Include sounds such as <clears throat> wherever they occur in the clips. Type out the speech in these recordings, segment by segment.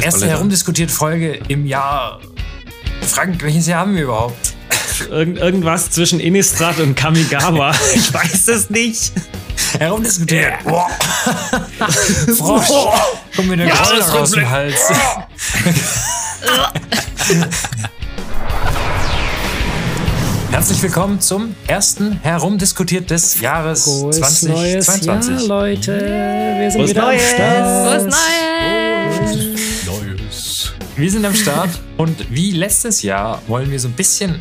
Erste herumdiskutierte Folge im Jahr. Frank, welches Jahr haben wir überhaupt? Irgend, irgendwas zwischen Innistrad und Kamigawa. <laughs> Ich weiß es nicht. Herumdiskutiert. Boah. <laughs> Frosch. Komm mir der Ja, Groll das aus dem. Hals. <laughs> Herzlich willkommen zum ersten Herumdiskutiert des Jahres neues 2022. Jahr, Leute. Wir sind Frohes wieder Neues. am Start. Neues? Neues. Wir sind am Start und wie letztes Jahr wollen wir so ein bisschen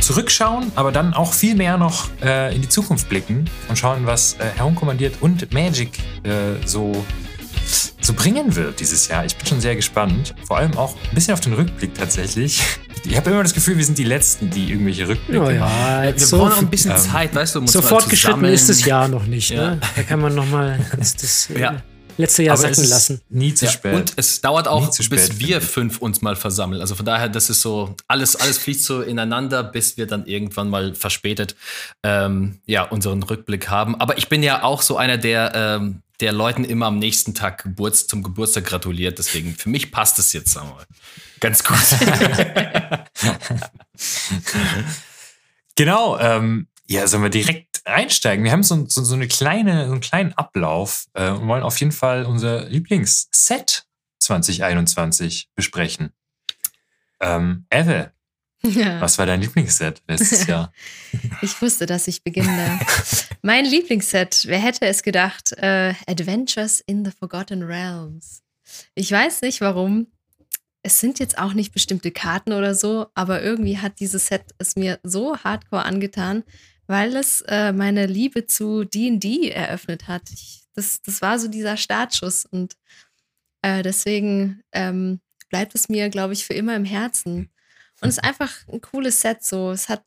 zurückschauen, aber dann auch viel mehr noch äh, in die Zukunft blicken und schauen, was äh, Herumkommandiert und Magic äh, so, so bringen wird dieses Jahr. Ich bin schon sehr gespannt. Vor allem auch ein bisschen auf den Rückblick tatsächlich. Ich habe immer das Gefühl, wir sind die Letzten, die irgendwelche Rückblicke Oh machen. ja, Wir jetzt brauchen so, noch ein bisschen ähm, Zeit, weißt du, um uns so mal fortgeschritten zu sammeln. ist das Jahr noch nicht. Ja. Ne? Da kann man noch mal <laughs> das, das äh, Ja. Letzte Jahr Aber es sacken ist lassen. nie zu Ja, spät. und es dauert auch, Nie zu spät, bis wir fünf uns mal versammeln. Also von daher, das ist so, alles, alles fließt so ineinander, bis wir dann irgendwann mal verspätet ähm, ja, unseren Rückblick haben. Aber ich bin ja auch so einer, der, ähm, der Leuten immer am nächsten Tag Geburts zum Geburtstag gratuliert. Deswegen, für mich passt es jetzt sagen wir mal, ganz gut. <laughs> <laughs> Genau, ähm, ja, sollen wir direkt einsteigen? Wir haben so, so, so, eine kleine, so einen kleinen Ablauf äh, und wollen auf jeden Fall unser Lieblingsset 2021 besprechen. Ähm, Eve, Ja, was war dein Lieblingsset letztes <laughs> Jahr? ich wusste, dass ich beginne. <laughs> mein Lieblingsset, wer hätte es gedacht? Äh, Adventures in the Forgotten Realms. Ich weiß nicht warum. Es sind jetzt auch nicht bestimmte Karten oder so, aber irgendwie hat dieses Set es mir so hardcore angetan, weil es äh, meine Liebe zu D&D eröffnet hat. Ich, das, das war so dieser Startschuss und äh, deswegen ähm, bleibt es mir, glaube ich, für immer im Herzen. Und es ist einfach ein cooles Set so. Es hat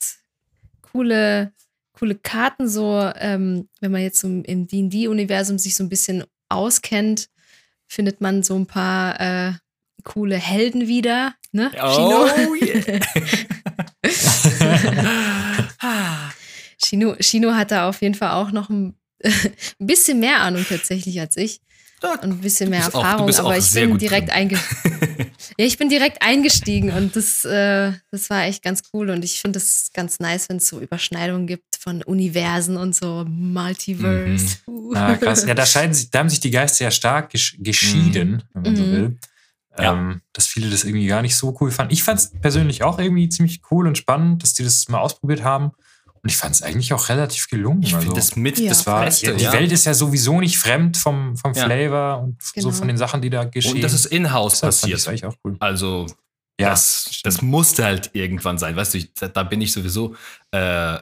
coole, coole Karten so, ähm, wenn man jetzt so im D&D-Universum sich so ein bisschen auskennt, findet man so ein paar äh, coole Helden wieder, ne? Oh, yeah. <laughs> <laughs> <laughs> Chino, Chino hat da auf jeden Fall auch noch ein, <laughs> ein bisschen mehr Ahnung tatsächlich als ich. Und ein bisschen mehr auch- Erfahrung, bist aber auch ich bin direkt drin. einge <laughs> ja, ich bin direkt eingestiegen und das, äh, das war echt ganz cool. Und ich finde es ganz nice, wenn es so Überschneidungen gibt von Universen und so Multiverse. Uh. ah, krass. Ja, da, scheiden sich, da haben sich die Geister ja stark gesch geschieden, wenn man so Mhm. will. Ja. Ähm, dass viele das irgendwie gar nicht so cool fanden. Ich fand es persönlich auch irgendwie ziemlich cool und spannend, dass die das mal ausprobiert haben. Und ich fand es eigentlich auch relativ gelungen. Ich also. finde das mit Ja, das war, Beste. die ja. Welt ist ja sowieso nicht fremd vom, vom Ja. Flavor und Genau. so von den Sachen, die da geschehen. Und das ist in-house passiert. eigentlich auch cool. Also Ja, das, das musste halt irgendwann sein. Weißt du, ich, da, da bin ich sowieso äh,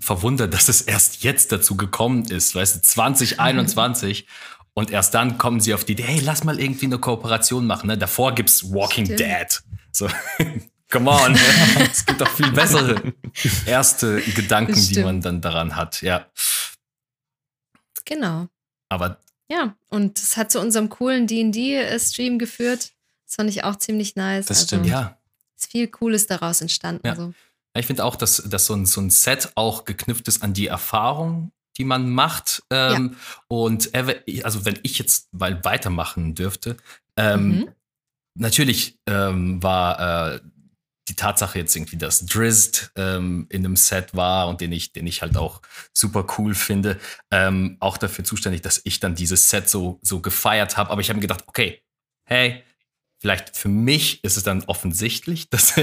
verwundert, dass es erst jetzt dazu gekommen ist. Weißt du, 2021. <laughs> Und erst dann kommen sie auf die Idee, hey, lass mal irgendwie eine Kooperation machen. Ne? Davor gibt's Walking Stimmt. Dead. So, come on. <laughs> es gibt doch viel bessere erste Gedanken, die man dann daran hat. Ja, Genau. aber Ja, und es hat zu unserem coolen D&D-Stream geführt. Das fand ich auch ziemlich nice. Das also, stimmt. ja, Ist viel Cooles daraus entstanden. Ja. So. Ja, Ich finde auch, dass, dass so, ein, so ein Set auch geknüpft ist an die Erfahrung, die man macht. Ähm, Und ever- also wenn ich jetzt mal weitermachen dürfte, ähm, Mhm. natürlich ähm, war äh, die Tatsache jetzt irgendwie, dass Drizzt ähm, in einem Set war und den ich, den ich halt auch super cool finde, ähm, auch dafür zuständig, dass ich dann dieses Set so, so gefeiert habe. Aber ich habe mir gedacht, okay, hey, vielleicht für mich ist es dann offensichtlich, <laughs> dass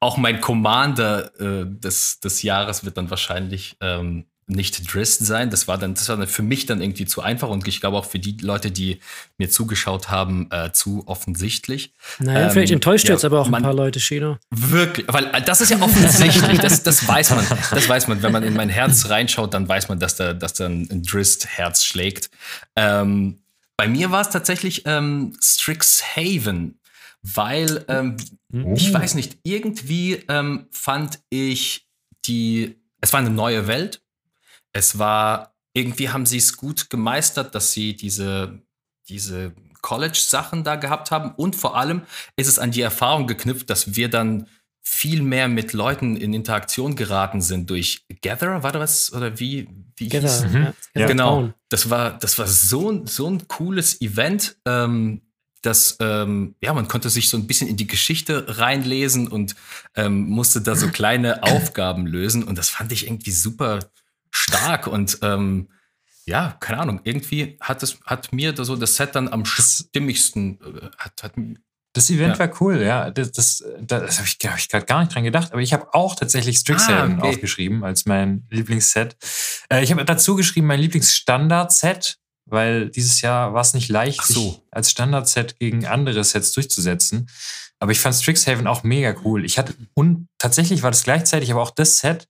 auch mein Commander äh, des, des Jahres wird dann wahrscheinlich ähm, nicht Drizzt sein. Das war dann, das war dann für mich dann irgendwie zu einfach und ich glaube auch für die Leute, die mir zugeschaut haben, äh, zu offensichtlich. Naja, Ähm, vielleicht enttäuscht ja, jetzt aber auch ein man- paar Leute, Chino. Wirklich, weil äh, das ist ja offensichtlich, das, das weiß man. Das weiß man. Wenn man in mein Herz reinschaut, dann weiß man, dass da, dass da ein Drist-Herz schlägt. Ähm, bei mir war es tatsächlich ähm, Strixhaven, weil ähm, ich weiß nicht, irgendwie ähm, fand ich die, es war eine neue Welt. Es war, irgendwie haben sie es gut gemeistert, dass sie diese, diese College-Sachen da gehabt haben. Und vor allem ist es an die Erfahrung geknüpft, dass wir dann viel mehr mit Leuten in Interaktion geraten sind durch Gatherer, war das oder wie? wie hieß- Gather, Mhm. ja, Gather Genau, das war, das war so, ein- so ein cooles Event. Ähm, dass ähm, ja, man konnte sich so ein bisschen in die Geschichte reinlesen und ähm, musste da so <clears throat> kleine Aufgaben lösen. Und das fand ich irgendwie super stark. Und ähm, ja, keine Ahnung, irgendwie hat es hat mir da so das Set dann am stimmigsten äh, hat, hat Das Event Ja. war cool, ja. Das, das, das habe ich, hab ich gerade gar nicht dran gedacht. Aber ich habe auch tatsächlich Strixhaven Ah, okay. aufgeschrieben als mein Lieblingsset. Äh, ich habe dazu geschrieben mein Lieblingsstandard-Set, weil dieses Jahr war es nicht leicht, so. sich als Standard-Set gegen andere Sets durchzusetzen. Aber ich fand Strixhaven auch mega cool. Ich hatte, und tatsächlich war das gleichzeitig aber auch das Set,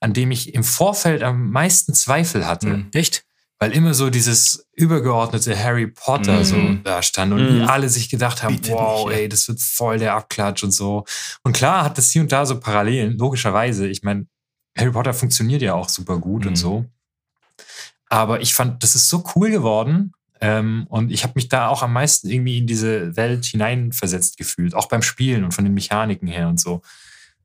an dem ich im Vorfeld am meisten Zweifel hatte Mhm. Echt? weil immer so dieses übergeordnete Harry Potter Mhm. so da stand und Mhm. die alle sich gedacht haben, Bitte wow, nicht, ja. ey, das wird voll der Abklatsch und so. Und klar hat das hier und da so Parallelen, logischerweise. Ich meine, Harry Potter funktioniert ja auch super gut Mhm. und so. Aber ich fand, das ist so cool geworden. Ähm, und ich habe mich da auch am meisten irgendwie in diese Welt hineinversetzt gefühlt, auch beim Spielen und von den Mechaniken her und so.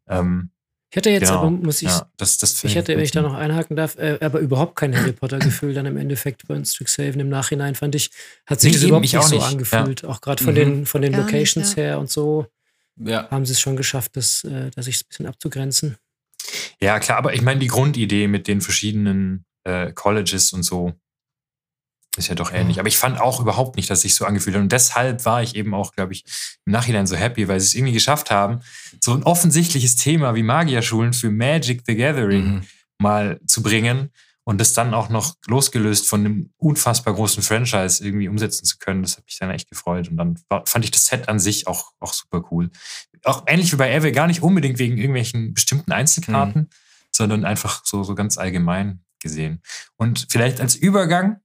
Ähm, Ich hätte jetzt genau. aber, muss ich, ja, das, das ich hätte, wenn ich da noch einhaken darf, äh, aber überhaupt kein Harry Potter-Gefühl dann im Endeffekt bei Strixhaven. Im Nachhinein fand ich, hat sich Nee, das eben, überhaupt ich nicht auch so nicht, angefühlt. Auch gerade von Mhm. den, von den Gar nicht, Locations ja. her und so Ja. haben sie es schon geschafft, das, äh, dass ich es ein bisschen abzugrenzen. Ja, klar, aber ich meine, die Grundidee mit den verschiedenen äh, Colleges und so ist ja doch ähnlich. Aber ich fand auch überhaupt nicht, dass sich so angefühlt hat. Und deshalb war ich eben auch, glaube ich, im Nachhinein so happy, weil sie es irgendwie geschafft haben, so ein offensichtliches Thema wie Magierschulen für Magic the Gathering Mhm. mal zu bringen und das dann auch noch losgelöst von einem unfassbar großen Franchise irgendwie umsetzen zu können. Das hat mich dann echt gefreut. Und dann fand ich das Set an sich auch, auch super cool. Auch ähnlich wie bei Evel, gar nicht unbedingt wegen irgendwelchen bestimmten Einzelkarten, sondern einfach so, so ganz allgemein gesehen. Und vielleicht als Übergang,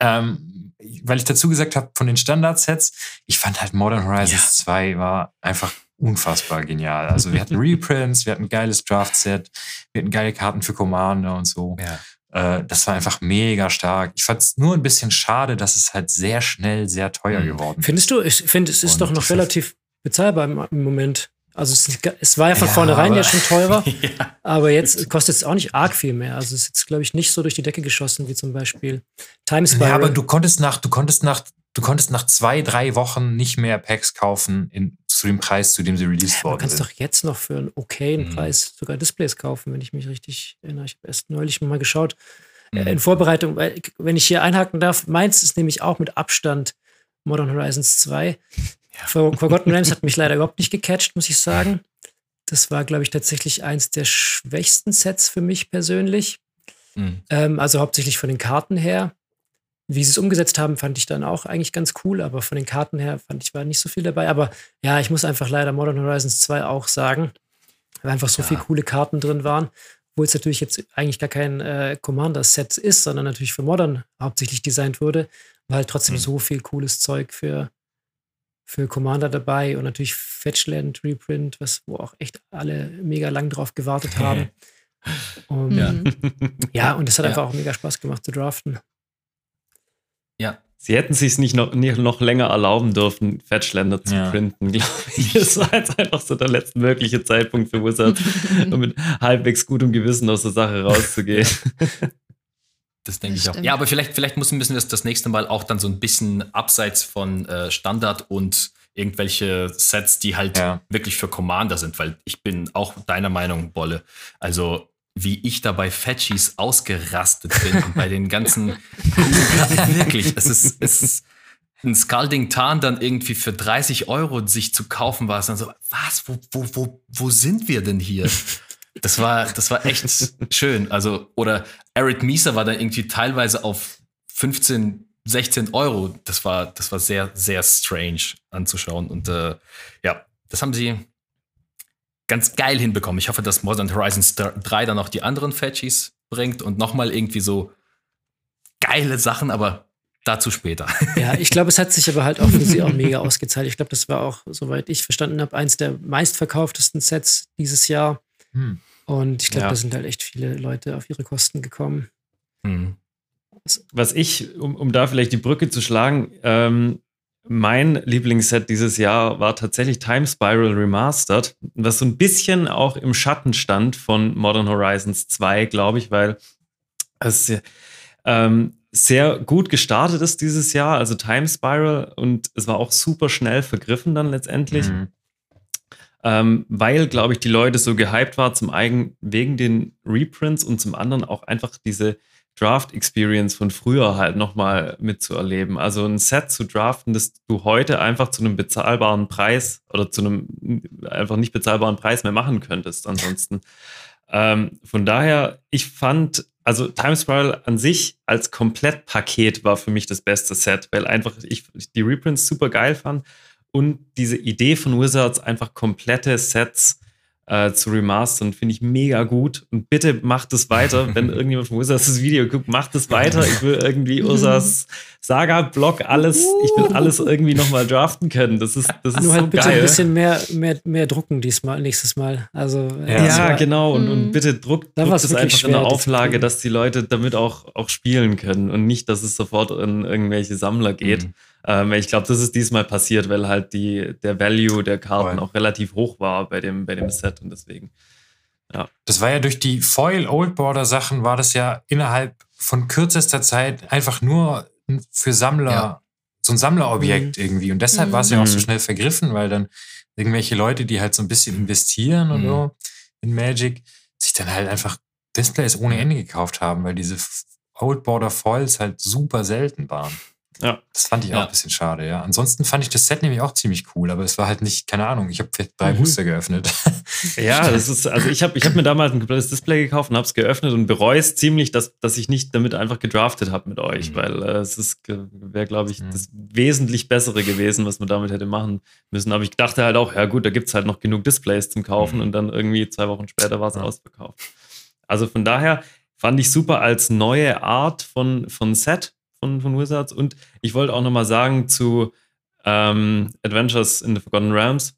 ähm, weil ich dazu gesagt habe, von den Standardsets, ich fand halt Modern Horizons 2 war einfach unfassbar genial. Also wir hatten <laughs> Reprints, wir hatten ein geiles Draft-Set, wir hatten geile Karten für Commander und so. Ja. Äh, das war einfach mega stark. Ich fand es nur ein bisschen schade, dass es halt sehr schnell sehr teuer Mhm. geworden ist. Findest du, ich finde, es ist Und doch noch relativ bezahlbar im Moment. Also es, es war ja von Ja, vornherein aber- ja schon teurer, <laughs> ja. aber jetzt kostet es auch nicht arg viel mehr. Also es ist jetzt, glaube ich, nicht so durch die Decke geschossen wie zum Beispiel Time Spiral. Ja, aber du konntest nach, du konntest nach, du konntest nach zwei, drei Wochen nicht mehr Packs kaufen in, zu dem Preis, zu dem sie released Man worden kann es sind. doch jetzt noch für einen okayen Mhm. Preis sogar Displays kaufen, wenn ich mich richtig erinnere. Ich habe erst neulich mal geschaut. Mhm. Äh, in Vorbereitung, weil, wenn ich hier einhaken darf, meins ist nämlich auch mit Abstand Modern Horizons 2. For- Forgotten Realms hat mich leider überhaupt nicht gecatcht, muss ich sagen. Das war, glaube ich, tatsächlich eins der schwächsten Sets für mich persönlich. Mhm. Ähm, also hauptsächlich von den Karten her. Wie sie es umgesetzt haben, fand ich dann auch eigentlich ganz cool, aber von den Karten her fand ich, war nicht so viel dabei. Aber ja, ich muss einfach leider Modern Horizons 2 auch sagen, weil einfach so Ja. viele coole Karten drin waren. Wo es natürlich jetzt eigentlich gar kein äh, Commander-Set ist, sondern natürlich für Modern hauptsächlich designt wurde, halt trotzdem Mhm. so viel cooles Zeug für, für Commander dabei und natürlich Fetchland Reprint, was, wo auch echt alle mega lang drauf gewartet <laughs> haben. Und, Ja. Ja, und es hat Ja. einfach auch mega Spaß gemacht zu draften. ja. Sie hätten sich nicht noch, nicht noch länger erlauben dürfen, Fetchländer zu Ja. printen, <laughs> glaube ich. Das war jetzt einfach so der letzte mögliche Zeitpunkt für Wizards, <laughs> um mit halbwegs gutem Gewissen aus der Sache rauszugehen. Das denke Das ich auch. stimmt. Ja, aber vielleicht, vielleicht müssen wir es das nächste Mal auch dann so ein bisschen abseits von äh, Standard und irgendwelche Sets, die halt Ja. wirklich für Commander sind, weil ich bin auch deiner Meinung, Bolle. Also wie ich da bei Fetchies ausgerastet bin und bei den ganzen <laughs> wirklich, es ist, es ist ein Scalding Tarn dann irgendwie für 30 Euro sich zu kaufen war, es dann so, was, wo, wo, wo, wo sind wir denn hier? Das war, das war echt schön. Also, oder Eric Mieser war dann irgendwie teilweise auf 15, 16 Euro. Das war, das war sehr, sehr strange anzuschauen. Und äh, ja, das haben sie ganz geil hinbekommen. Ich hoffe, dass Modern Horizons 3 dann auch die anderen Fetchies bringt und nochmal irgendwie so geile Sachen, aber dazu später. <laughs> Ja, ich glaube, es hat sich aber halt auch für sie auch mega ausgezahlt. Ich glaube, das war auch, soweit ich verstanden habe, eins der meistverkauftesten Sets dieses Jahr. Hm. Und ich glaube, Ja. da sind halt echt viele Leute auf ihre Kosten gekommen. Hm. Was ich, um, um da vielleicht die Brücke zu schlagen, ähm, mein Lieblingsset dieses Jahr war tatsächlich Time Spiral Remastered, was so ein bisschen auch im Schatten stand von Modern Horizons 2, glaube ich, weil es, ähm, sehr gut gestartet ist dieses Jahr, also Time Spiral, und es war auch super schnell vergriffen dann letztendlich. Mhm. Ähm, weil, glaube ich, die Leute so gehypt waren, zum einen wegen den Reprints und zum anderen auch einfach diese Draft-Experience von früher halt nochmal mitzuerleben. Also ein Set zu draften, das du heute einfach zu einem bezahlbaren Preis oder zu einem einfach nicht bezahlbaren Preis mehr machen könntest ansonsten. ähm, von daher, ich fand, also Time Spiral an sich als Komplettpaket war für mich das beste Set, weil einfach ich die Reprints super geil fand und diese Idee von Wizards einfach komplette Sets äh, zu remastern, finde ich mega gut. Und bitte macht es weiter, <laughs> wenn irgendjemand von Ursas das Video guckt, macht es weiter. Ich will irgendwie <laughs> Ursas Saga-Blog alles, ich will alles irgendwie nochmal draften können. Das ist, das ist Nur so halt bitte geil. ein bisschen mehr, mehr, mehr drucken diesmal, nächstes Mal. Also, äh, Ja, das Ja, war- genau. Und, und Mhm. bitte druckt, Da druckt war's es wirklich einfach in der schwer, die zu Auflage, kriegen. dass die Leute damit auch, auch spielen können und nicht, dass es sofort in irgendwelche Sammler geht. Mhm. Ähm, ich glaube, das ist diesmal passiert, weil halt die, der Value der Karten Voll. auch relativ hoch war bei dem, bei dem Set und deswegen. Das war ja durch die Foil Old Border Sachen war das ja innerhalb von kürzester Zeit einfach nur für Sammler Ja. so ein Sammlerobjekt irgendwie und deshalb Mhm. war es ja auch so Mhm. schnell vergriffen, weil dann irgendwelche Leute, die halt so ein bisschen investieren und Mhm. so in Magic, sich dann halt einfach Displays ohne Ende gekauft haben, weil diese Old Border Foils halt super selten waren. Ja. Das fand ich auch Ja. ein bisschen schade, ja. Ansonsten fand ich das Set nämlich auch ziemlich cool, aber es war halt nicht, keine Ahnung, ich habe drei Mhm. Booster geöffnet. <laughs> Ja, das ist, also ich habe ich hab mir damals ein komplettes Display gekauft und habe es geöffnet und bereue es ziemlich, dass, dass ich nicht damit einfach gedraftet habe mit euch, Mhm. weil äh, es ist, wäre, glaube ich, Mhm. das wesentlich bessere gewesen, was man damit hätte machen müssen. Aber ich dachte halt auch, ja gut, da gibt es halt noch genug Displays zum Kaufen Mhm. und dann irgendwie zwei Wochen später war es Ja. ausverkauft. Also von daher fand ich super als neue Art von, von Set von, von Wizards und ich wollte auch nochmal sagen zu ähm, Adventures in the Forgotten Realms,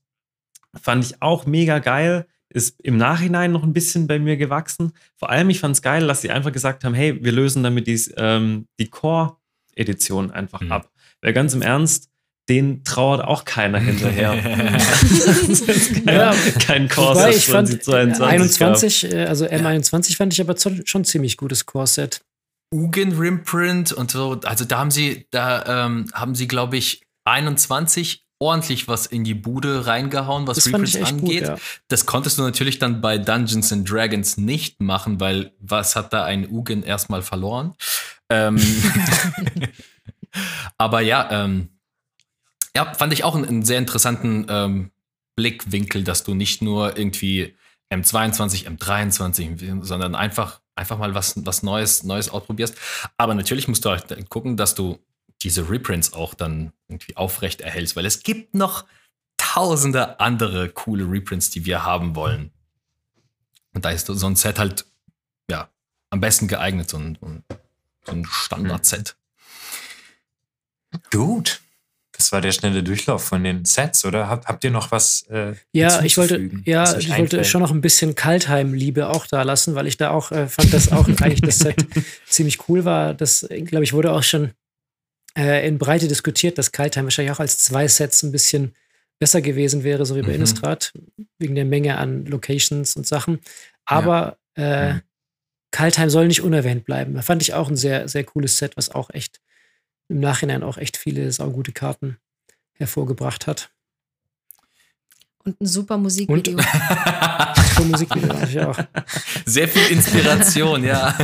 fand ich auch mega geil. Ist im Nachhinein noch ein bisschen bei mir gewachsen. Vor allem, ich fand es geil, dass sie einfach gesagt haben: hey, wir lösen damit dies, ähm, die Core-Edition einfach Mhm. ab. Weil ganz im Ernst, den trauert auch keiner hinterher. <laughs> Kein, Ja, kein Core Wobei ich fand, 2022 21, äh, also M21 fand ich aber schon, schon ziemlich gutes Core-Set. Ugin Rimprint und so. Also da haben sie, da ähm, haben sie, glaube ich, 21 ordentlich was in die Bude reingehauen, was Das Reprints angeht. gut, ja. Das konntest du natürlich dann bei Dungeons and Dragons nicht machen, weil was hat da ein Ugin erstmal verloren? Ähm, <laughs> <laughs> aber ja, ähm, ja, fand ich auch einen, einen sehr interessanten ähm, Blickwinkel, dass du nicht nur irgendwie M22, M23, sondern einfach, einfach mal was, was Neues, Neues ausprobierst. Aber natürlich musst du halt gucken, dass du diese Reprints auch dann irgendwie aufrecht erhältst, weil es gibt noch tausende andere coole Reprints, die wir haben wollen. Und da ist so ein Set halt, ja, am besten geeignet, so ein, so ein Standard-Set. Gut. Das war der schnelle Durchlauf von den Sets, oder? Habt, habt ihr noch was? Äh, Ja, ich wollte, ja, ich wollte schon noch ein bisschen Kaltheim-Liebe auch da lassen, weil ich da auch äh, fand, dass auch <laughs> eigentlich das Set ziemlich cool war. Das, glaube ich, wurde auch schon äh, in Breite diskutiert, dass Kaltheim wahrscheinlich auch als zwei Sets ein bisschen besser gewesen wäre, so wie bei Mhm. Innistrad, wegen der Menge an Locations und Sachen. Aber äh, Mhm. Kaltheim soll nicht unerwähnt bleiben. Da fand ich auch ein sehr, sehr cooles Set, was auch echt im Nachhinein auch echt viele saugute Karten hervorgebracht hat. Und ein super Musikvideo. Für <laughs> Musikvideo natürlich auch. Sehr viel Inspiration, ja.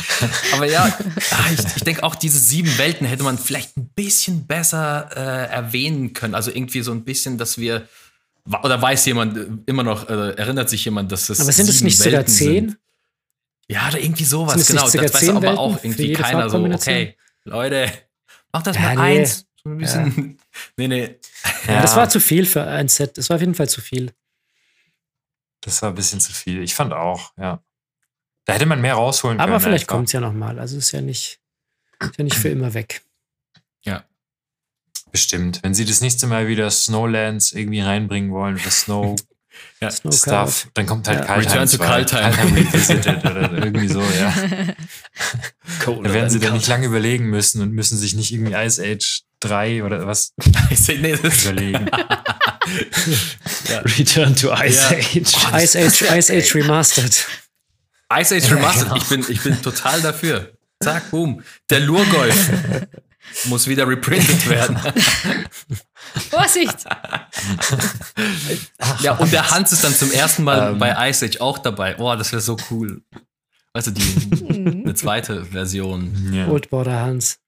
<laughs> Aber ja, ah, ich, ich denke auch, diese sieben Welten hätte man vielleicht ein bisschen besser äh, erwähnen können. Also irgendwie so ein bisschen, dass wir. Oder weiß jemand äh, immer noch, äh, erinnert sich jemand, dass es. Aber sind es sieben nicht sogar Welten zehn? Sind? Ja, oder irgendwie sowas, Sind es genau. Das weiß aber Welten auch irgendwie keiner so, okay, Leute, mach das Ja, mal nee. eins. So ein bisschen. <laughs> Nee, nee. Ja. Das war zu viel für ein Set. Das war auf jeden Fall zu viel. Das war ein bisschen zu viel. Ich fand auch, ja. Da hätte man mehr rausholen können. Aber vielleicht einfach. kommt es ja nochmal. Also ist ja nicht, ist ja nicht für immer weg. Bestimmt. Wenn sie das nächste Mal wieder Snowlands irgendwie reinbringen wollen, für Snow <laughs> Ja. Snowcard. Stuff, dann kommt halt Ja. Kaltheim. Return to 2, Kaltheim. Revisited oder <laughs> irgendwie so, ja. <laughs> Cool. Da werden sie dann nicht lange überlegen müssen und müssen sich nicht irgendwie Ice Age 3 oder was <laughs> nee, überlegen. Return to Ice Ja. Age. Ice Age, Ice Age Remastered. Ice Age Remastered, ich, bin, ich bin total dafür. Zack, boom. Der Lurgolf muss wieder reprintet werden. <laughs> Vorsicht! <laughs> ja, und der Hans ist dann zum ersten Mal Ähm. bei Ice Age auch dabei. Boah, das wäre so cool. Weißt du, die, eine zweite Version. Ja. Oldborder Hans.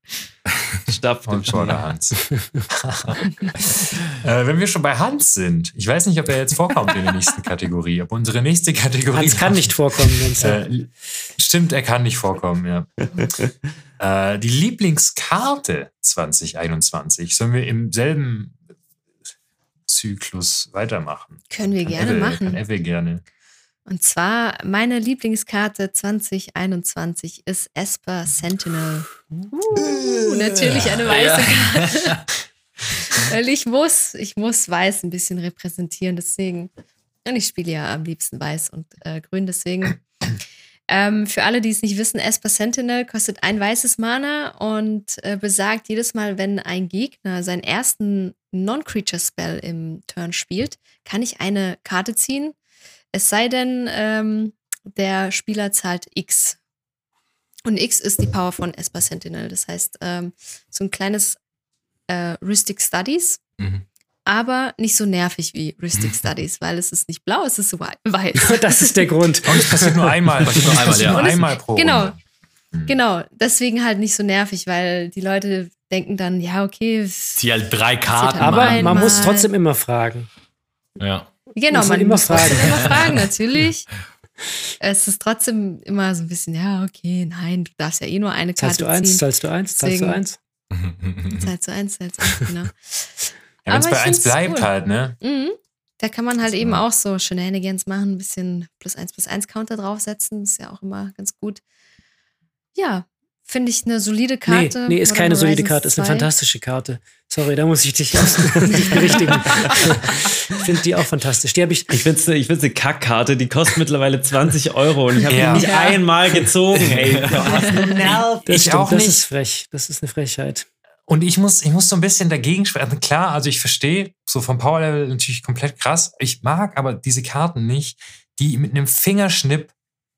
Stapft im Und vor der Schnee. Hans. <laughs> äh, wenn wir schon bei Hans sind, ich weiß nicht, ob er jetzt vorkommt in der nächsten Kategorie, ob unsere nächste Kategorie. Hans kann nicht vorkommen, wenn's Äh, stimmt, er kann nicht vorkommen, ja. Äh, die Lieblingskarte 2021 sollen wir im selben Zyklus weitermachen. Können wir Kann gerne Evel- machen. Kann Evel gerne. Und zwar meine Lieblingskarte 2021 ist Esper Sentinel. Uh, natürlich eine weiße <laughs> Karte. Weil ich muss, ich muss weiß ein bisschen repräsentieren, deswegen. Und ich spiele ja am liebsten weiß und äh, grün, deswegen. Ähm, für alle, die es nicht wissen, Esper Sentinel kostet ein weißes Mana und äh, besagt jedes Mal, wenn ein Gegner seinen ersten Non-Creature-Spell im Turn spielt, kann ich eine Karte ziehen. Es sei denn, ähm, der Spieler zahlt X. Und X ist die Power von Esper Sentinel. Das heißt, ähm, so ein kleines äh, Rhystic Studies, Mhm. Aber nicht so nervig wie Rhystic <laughs> Studies, weil es ist nicht blau, es ist wei- <laughs> weiß. <laughs> Das ist der Grund. Und es passiert nur einmal. Passiert nur Es einmal, ja. einmal pro genau. Runde. Mhm. genau, deswegen halt nicht so nervig, weil die Leute denken dann, ja, okay, Die halt drei Karten. Aber Aber machen. man muss Einmal. trotzdem immer fragen. Ja. Genau, Muss man man immer muss fragen. immer fragen, natürlich. Es ist trotzdem immer so ein bisschen, ja, okay, nein, du darfst ja eh nur eine Zahlst Karte du eins, ziehen. zahlst du eins, zahlst du Deswegen- eins? Zahlst du eins, zahlst du eins, genau. Ja, Wenn es bei ich eins find's bleibt cool. halt, ne? Mhm. Da kann man halt So. eben auch so Shenanigans machen, ein bisschen plus eins plus eins Counter draufsetzen. Ist ja auch immer ganz gut. Ja, finde ich eine solide Nee, Karte. nee, ist Modern keine solide Karte, ist eine 2. fantastische Karte. Sorry, da muss ich dich <laughs> dich berichtigen. <laughs> ich finde die auch fantastisch. Die habe ich. Ich finde es ich find's eine Kackkarte, die kostet mittlerweile 20 Euro und ich habe Ja. die nicht Ja. einmal gezogen. Ey. <laughs> Das Ich stimmt, auch das nicht. ist frech. Das ist eine Frechheit. Und ich muss, ich muss so ein bisschen dagegen sprechen. Klar, also ich verstehe, so vom Power-Level natürlich komplett krass. Ich mag aber diese Karten nicht, die mit einem Fingerschnipp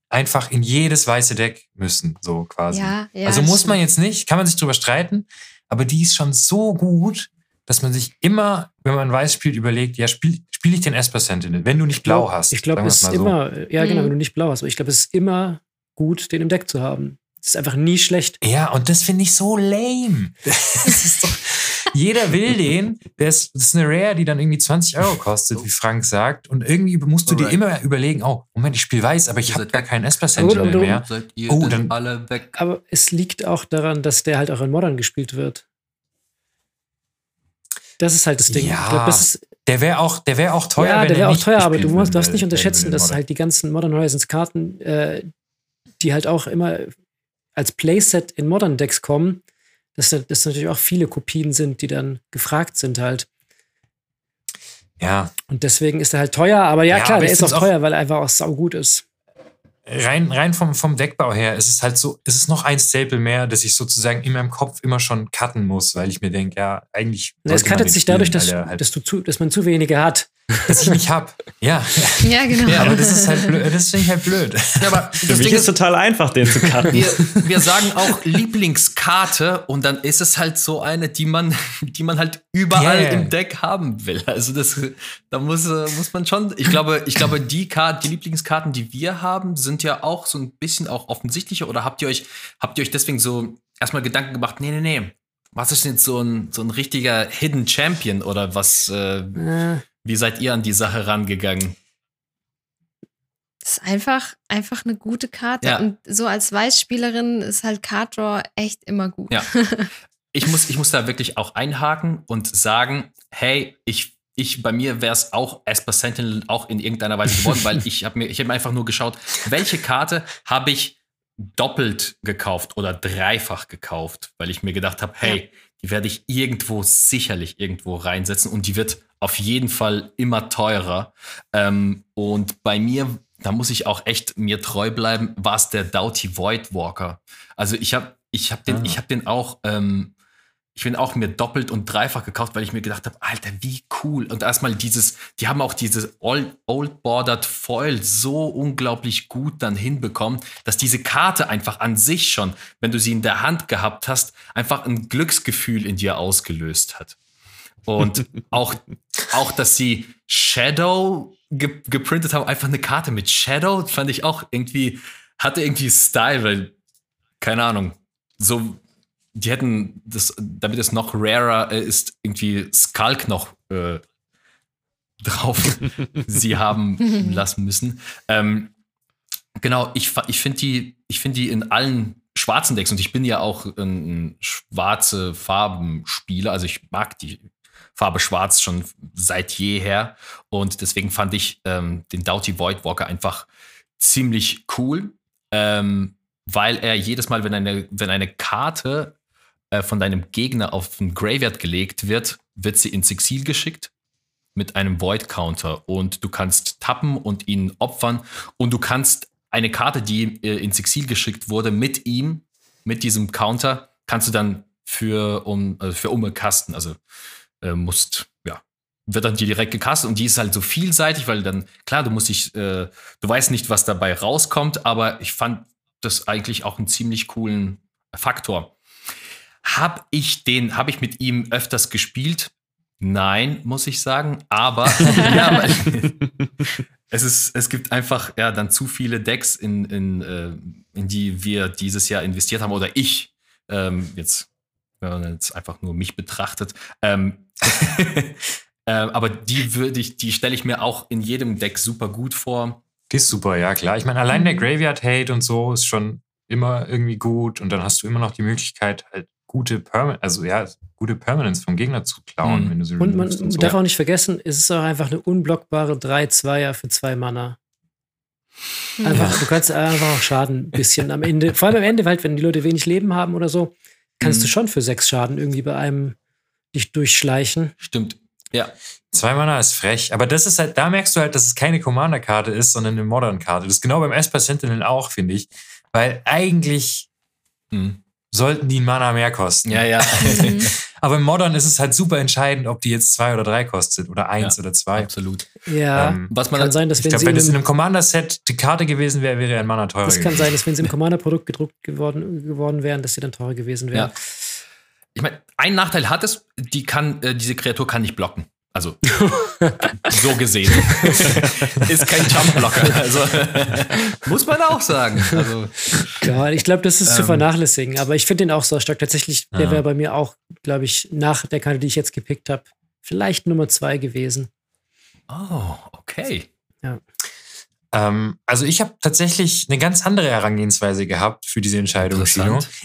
einfach in jedes weiße Deck müssen, so quasi. Ja, ja. also muss man jetzt nicht, kann man sich drüber streiten, aber die ist schon so gut, dass man sich immer, wenn man weiß spielt, überlegt, ja, spiele spiel ich den Esper Sentinel, wenn du nicht blau hast. Ich glaube, es ist so. immer, ja genau, Mhm. wenn du nicht blau hast, aber ich glaube, es ist immer gut, den im Deck zu haben. Es ist einfach nie schlecht. Ja, und das finde ich so lame. <laughs> Das ist doch, jeder will den. Das ist, das eine Rare, die dann irgendwie 20 Euro kostet, wie Frank sagt. Und irgendwie musst du dir Alright. immer überlegen, oh, Moment, ich spiele weiß, aber ich habe gar keinen Esper du- mehr. Seid ihr Oh, dann- alle weg? Aber es liegt auch daran, dass der halt auch in Modern gespielt wird. Das ist halt das Ding. Ja, ich glaube, das ist, Der wäre auch, der wäre auch teuer, ja, wenn der er wäre auch teuer, aber du musst, darfst nicht unterschätzen, dass halt die ganzen Modern Horizons Karten, äh, die halt auch immer als Playset in Modern Decks kommen, dass da- dass natürlich auch viele Kopien sind, die dann gefragt sind halt. Ja, Und deswegen ist er halt teuer, aber ja, Ja, klar, aber der ist auch find's auch- teuer, weil er einfach auch saugut ist. rein, rein vom, vom Deckbau her ist es halt so, ist es noch ein Staple mehr, dass ich sozusagen in meinem Kopf immer schon cutten muss, weil ich mir denke, ja, eigentlich. Es cuttet sich dadurch, dass, halt, dass, du zu, dass man zu wenige hat. Dass ich nicht hab. Ja, Ja, genau. Ja, aber das ist halt blöd, das finde ich halt blöd. Ja, aber Für das mich Ding ist total einfach, den zu cutten. wir, wir sagen auch Lieblingskarte und dann ist es halt so eine, die man, die man halt überall Yeah. im Deck haben will. Also das, da muss, äh, muss man schon, ich glaube, ich glaube, die Karte, die Lieblingskarten, die wir haben, sind ja auch so ein bisschen auch offensichtlicher oder habt ihr euch, habt ihr euch deswegen so erstmal Gedanken gemacht, nee, nee, nee, was ist denn jetzt so ein, so ein richtiger Hidden Champion oder was, äh, Äh, wie seid ihr an die Sache rangegangen? Das ist einfach, einfach eine gute Karte. Ja. Und so als Weißspielerin ist halt Card Draw echt immer gut. Ja. <laughs> ich muss, ich muss da wirklich auch einhaken und sagen, hey, ich, ich bei mir wäre es auch Esper Sentinel auch in irgendeiner Weise geworden, weil ich habe mir, ich habe einfach nur geschaut, welche Karte habe ich doppelt gekauft oder dreifach gekauft, weil ich mir gedacht habe, hey, die werde ich irgendwo sicherlich irgendwo reinsetzen und die wird auf jeden Fall immer teurer. Ähm, und bei mir, da muss ich auch echt mir treu bleiben, war es der Doughty Void Walker. Also ich habe ich habe den, Ah. ich habe den auch ähm, ich bin auch mir doppelt und dreifach gekauft, weil ich mir gedacht habe, Alter, wie cool. Und erstmal dieses, die haben auch dieses Old, Old Bordered Foil so unglaublich gut dann hinbekommen, dass diese Karte einfach an sich schon, wenn du sie in der Hand gehabt hast, einfach ein Glücksgefühl in dir ausgelöst hat. Und <laughs> auch, auch, dass sie Shadow ge geprintet haben, einfach eine Karte mit Shadow, fand ich auch irgendwie, hatte irgendwie Style, weil, keine Ahnung, so die hätten das, damit es noch rarer ist, irgendwie Skulk noch äh, <laughs> drauf sie haben <laughs> lassen müssen. Ähm, genau, ich, ich finde die, ich finde die in allen schwarzen Decks und ich bin ja auch ein, ein schwarze Farbenspieler, also ich mag die Farbe Schwarz schon seit jeher. Und deswegen fand ich ähm, den Doughty Voidwalker einfach ziemlich cool, ähm, weil er jedes Mal, wenn eine, wenn eine Karte äh, von deinem Gegner auf den Graveyard gelegt wird, wird sie ins Exil geschickt mit einem Void Counter. Und du kannst tappen und ihn opfern. Und du kannst eine Karte, die äh, ins Exil geschickt wurde, mit ihm, mit diesem Counter, kannst du dann für um also für umkasten, also äh, musst ja wird dann direkt gecastet und die ist halt so vielseitig, weil dann klar, du musst dich äh, du weißt nicht, was dabei rauskommt, aber ich fand das eigentlich auch einen ziemlich coolen Faktor. Hab ich den, habe ich mit ihm öfters gespielt? Nein, muss ich sagen. Aber <laughs> ja, <laughs> es ist, es gibt einfach ja dann zu viele Decks, in, in, äh, in die wir dieses Jahr investiert haben oder ich ähm, jetzt, wenn man jetzt einfach nur mich betrachtet. Ähm, <laughs> äh, aber die würde ich, die stelle ich mir auch in jedem Deck super gut vor. Die ist super, ja klar. Ich meine, allein der Graveyard Hate und so ist schon immer irgendwie gut und dann hast du immer noch die Möglichkeit, halt gute Permanence, also ja, gute Permanence vom Gegner zu klauen, mhm. wenn du sie Und man und so. darf auch nicht vergessen, es ist auch einfach eine unblockbare 3-2er für zwei Mana. Einfach, ja. Du kannst einfach auch Schaden ein bisschen am Ende, vor allem am Ende, weil wenn die Leute wenig Leben haben oder so, kannst mhm. du schon für sechs Schaden irgendwie bei einem dich durchschleichen. Stimmt. Ja. Zwei Mana ist frech, aber das ist halt, da merkst du halt, dass es keine Commander-Karte ist, sondern eine Modern-Karte. Das ist genau beim Esper Sentinel auch, finde ich. Weil eigentlich mhm sollten die einen Mana mehr kosten. Ja, ja. <laughs> Aber im Modern ist es halt super entscheidend, ob die jetzt zwei oder drei kostet oder eins ja, oder zwei. Absolut. Ja, ähm, was man kann sein, dass ich glaube, wenn es in einem Commander-Set die Karte gewesen wäre, wäre ein Mana teurer Das kann sein, dass wenn sie im Commander-Produkt gedruckt geworden, geworden wären, dass sie dann teurer gewesen wären. Ja. Ich meine, ein Nachteil hat es, die kann, äh, diese Kreatur kann nicht blocken. Also, <laughs> so gesehen. <laughs> ist kein Jumpblocker. Also, <laughs> muss man auch sagen. Also, ja, ich glaube, das ist ähm, zu vernachlässigen. Aber ich finde den auch so stark. Tatsächlich, der ja. wäre bei mir auch, glaube ich, nach der Karte, die ich jetzt gepickt habe, vielleicht Nummer zwei gewesen. Oh, okay. Ja. Ähm, also ich habe tatsächlich eine ganz andere Herangehensweise gehabt für diese Entscheidung.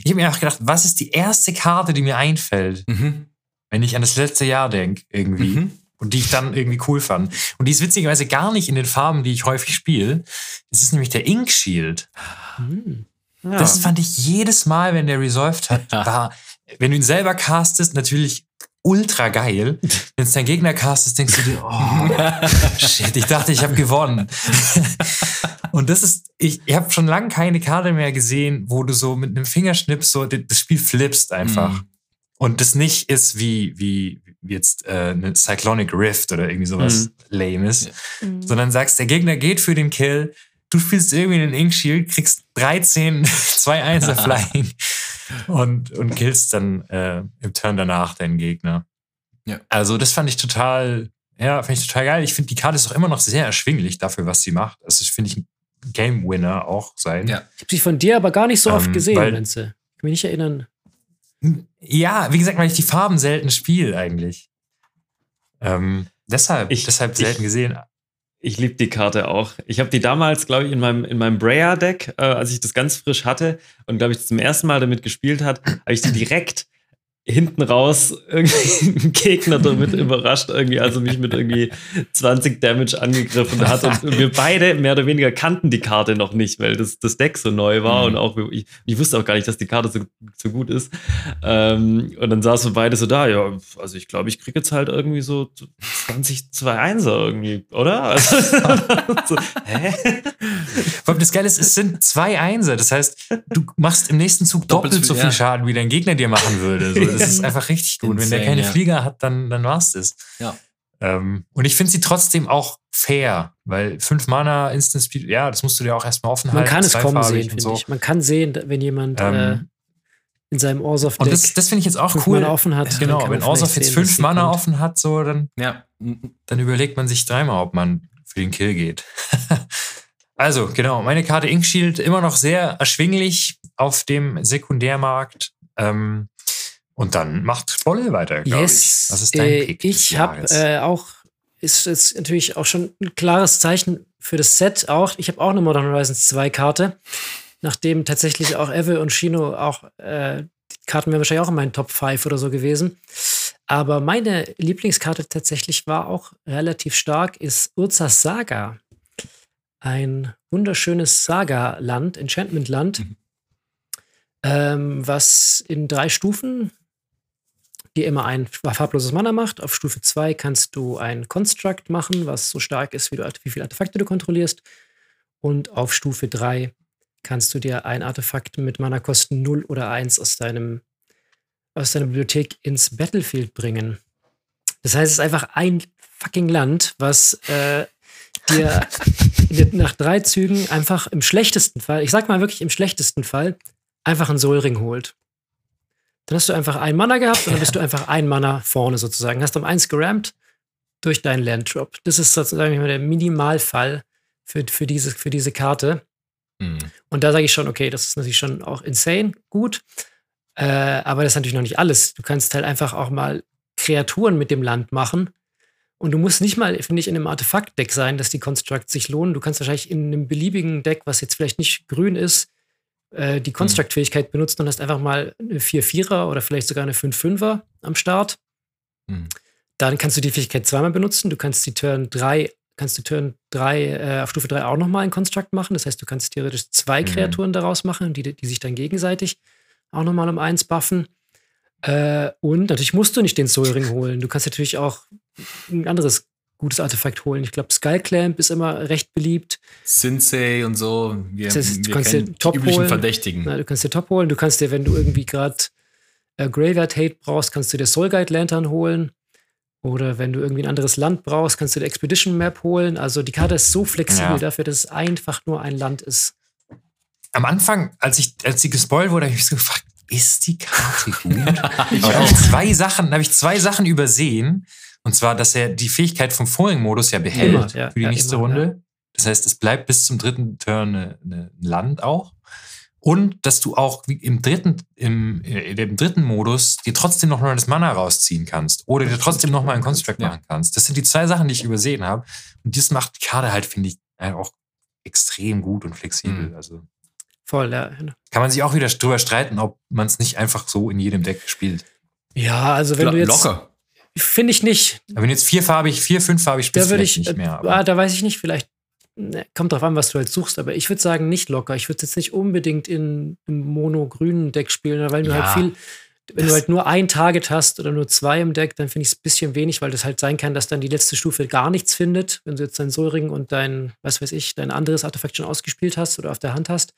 Ich habe mir auch gedacht, was ist die erste Karte, die mir einfällt? Mhm wenn ich an das letzte Jahr denke, irgendwie. Mhm. Und die ich dann irgendwie cool fand. Und die ist witzigerweise gar nicht in den Farben, die ich häufig spiele. Das ist nämlich der Ink Shield. Mhm. Ja. Das fand ich jedes Mal, wenn der resolved hat, <laughs> war, wenn du ihn selber castest, natürlich ultra geil. <laughs> Wenn es dein Gegner castest, denkst du dir, oh, <laughs> shit, ich dachte, ich habe gewonnen. <laughs> Und das ist, ich, ich habe schon lange keine Karte mehr gesehen, wo du so mit einem Fingerschnips so das Spiel flippst einfach. Mhm. Und das nicht ist wie, wie jetzt äh, eine Cyclonic Rift oder irgendwie sowas mhm. Lames, ja. mhm. sondern sagst, der Gegner geht für den Kill, du spielst irgendwie den Ink Shield, kriegst 13, 2 1 Flying und, und killst dann äh, im Turn danach deinen Gegner. Ja. Also das fand ich total, ja, fand ich total geil. Ich finde, die Karte ist auch immer noch sehr erschwinglich dafür, was sie macht. Also das finde ich ein Game Winner auch sein. Ja. Ich habe sie von dir aber gar nicht so ähm, oft gesehen, Lenze. Ich kann mich nicht erinnern. Ja, wie gesagt, weil ich die Farben selten spiele eigentlich. Ähm, deshalb, ich, deshalb selten ich, gesehen. Ich liebe die Karte auch. Ich habe die damals, glaube ich, in meinem, in meinem Breyer-Deck, äh, als ich das ganz frisch hatte und, glaube ich, zum ersten Mal damit gespielt hat, habe ich die direkt hinten raus irgendwie <laughs> einen Gegner damit überrascht, irgendwie, also mich mit irgendwie 20 Damage angegriffen hat. Und wir beide mehr oder weniger kannten die Karte noch nicht, weil das, das Deck so neu war mhm. und auch ich, ich, wusste auch gar nicht, dass die Karte so, so gut ist. Ähm, und dann saßen wir beide so da, ja, also ich glaube, ich kriege jetzt halt irgendwie so 20 2 1 irgendwie, oder? <laughs> Also, so, hä? Vor allem das Geile ist, es sind zwei Einser. Das heißt, du machst im nächsten Zug doppelt, doppelt so viel ja. Schaden, wie dein Gegner dir machen würde. So, das ist einfach richtig gut. Wenn der Insane, keine ja. Flieger hat, dann, dann war's das. Ja. Ähm, und ich finde sie trotzdem auch fair, weil fünf Mana Instant Speed, ja, das musst du dir auch erstmal offen Man halten. kann es kommen sehen, finde ich. Man kann sehen, wenn jemand Ähm, äh, in seinem Orsoff Und das, das finde ich jetzt auch cool. Mana offen hat. Genau, wenn man Orsoff jetzt sehen, dass fünf sie Mana kommt. offen hat, so, dann, Ja. dann überlegt man sich dreimal, ob man für den Kill geht. <laughs> also, genau, meine Karte Inkshield immer noch sehr erschwinglich auf dem Sekundärmarkt. Ähm, und dann macht Bolle weiter, glaube Yes, ich. Was ist dein äh, Pick? Ich habe äh, auch, ist jetzt natürlich auch schon ein klares Zeichen für das Set auch. Ich habe auch eine Modern Horizons 2 Karte, nachdem tatsächlich auch Evel und Shino auch, äh, die Karten wären wahrscheinlich auch in meinen Top 5 oder so gewesen. Aber meine Lieblingskarte tatsächlich war auch relativ stark, ist Urzas Saga. Ein wunderschönes Saga-Land, Enchantment-Land, ähm, was in drei Stufen dir immer ein farbloses Mana macht. Auf Stufe 2 kannst du ein Construct machen, was so stark ist, wie, du, wie viele Artefakte du kontrollierst. Und auf Stufe 3 kannst du dir ein Artefakt mit Mana-Kosten 0 oder 1 aus, deinem, aus deiner Bibliothek ins Battlefield bringen. Das heißt, es ist einfach ein fucking Land, was äh, dir nach drei Zügen einfach im schlechtesten Fall, ich sag mal wirklich im schlechtesten Fall, einfach einen Soulring holt. Dann hast du einfach ein Mana gehabt und dann bist du einfach ein Mana vorne sozusagen. Hast um eins gerammt durch deinen Landdrop. Das ist sozusagen der Minimalfall für, für, diese, für diese Karte. Hm. Und da sage ich schon, okay, das ist natürlich schon auch insane gut. Äh, aber das ist natürlich noch nicht alles. Du kannst halt einfach auch mal Kreaturen mit dem Land machen. Und du musst nicht mal, finde ich, in einem Artefakt-Deck sein, dass die Constructs sich lohnen. Du kannst wahrscheinlich in einem beliebigen Deck, was jetzt vielleicht nicht grün ist, äh, die Construct-Fähigkeit benutzen und hast einfach mal eine 4-4er oder vielleicht sogar eine 5-5er am Start. Hm. Dann kannst du die Fähigkeit zweimal benutzen. Du kannst die Turn 3, kannst du Turn 3 äh, auf Stufe 3 auch nochmal einen Construct machen. Das heißt, du kannst theoretisch zwei Mhm. Kreaturen daraus machen, die, die sich dann gegenseitig auch nochmal um eins buffen. Äh, und natürlich musst du nicht den Soul Ring holen. Du kannst natürlich auch ein anderes gutes Artefakt holen. Ich glaube, Skullclamp ist immer recht beliebt. Sensei und so. Wir, Das heißt, du wir kannst den Top die üblichen holen. Verdächtigen. Na, du kannst dir Top holen. Du kannst dir, wenn du irgendwie gerade äh, Graveyard Hate brauchst, kannst du dir Soul Guide Lantern holen. Oder wenn du irgendwie ein anderes Land brauchst, kannst du dir Expedition Map holen. Also die Karte ist so flexibel Ja. dafür, dass es einfach nur ein Land ist. Am Anfang, als, ich, als sie gespoilt wurde, habe ich mich so gefragt, ist die Karte gut? <laughs> Da habe ich zwei Sachen, da habe ich zwei Sachen übersehen. Und zwar, dass er die Fähigkeit vom vorigen Modus ja behält Immer, ja, für die ja, nächste immer, Runde. Das heißt, es bleibt bis zum dritten Turn eine, eine, ein Land auch. Und dass du auch wie im dritten, im, äh, im dritten Modus dir trotzdem noch mal das Mana rausziehen kannst. Oder dir trotzdem noch mal einen Construct Ja. machen kannst. Das sind die zwei Sachen, die ich übersehen habe. Und das macht die Karte halt, finde ich, äh, auch extrem gut und flexibel. Mhm. Also Voll, ja. kann man sich auch wieder drüber streiten, ob man es nicht einfach so in jedem Deck spielt. Ja, also wenn Lo- du jetzt. Locker. Finde ich nicht. Aber wenn jetzt vierfarbig, vier, fünffarbig Da spielst, würde vielleicht ich, nicht mehr. äh, Aber ah, da weiß ich nicht, vielleicht ne, kommt drauf an, was du halt suchst, aber ich würde sagen, nicht locker. Ich würde jetzt nicht unbedingt in einem mono-grünen Deck spielen, weil du Ja, halt viel, wenn du halt nur ein Target hast oder nur zwei im Deck, dann finde ich es ein bisschen wenig, weil das halt sein kann, dass dann die letzte Stufe gar nichts findet, wenn du jetzt dein Solring und dein, was weiß ich, dein anderes Artefakt schon ausgespielt hast oder auf der Hand hast.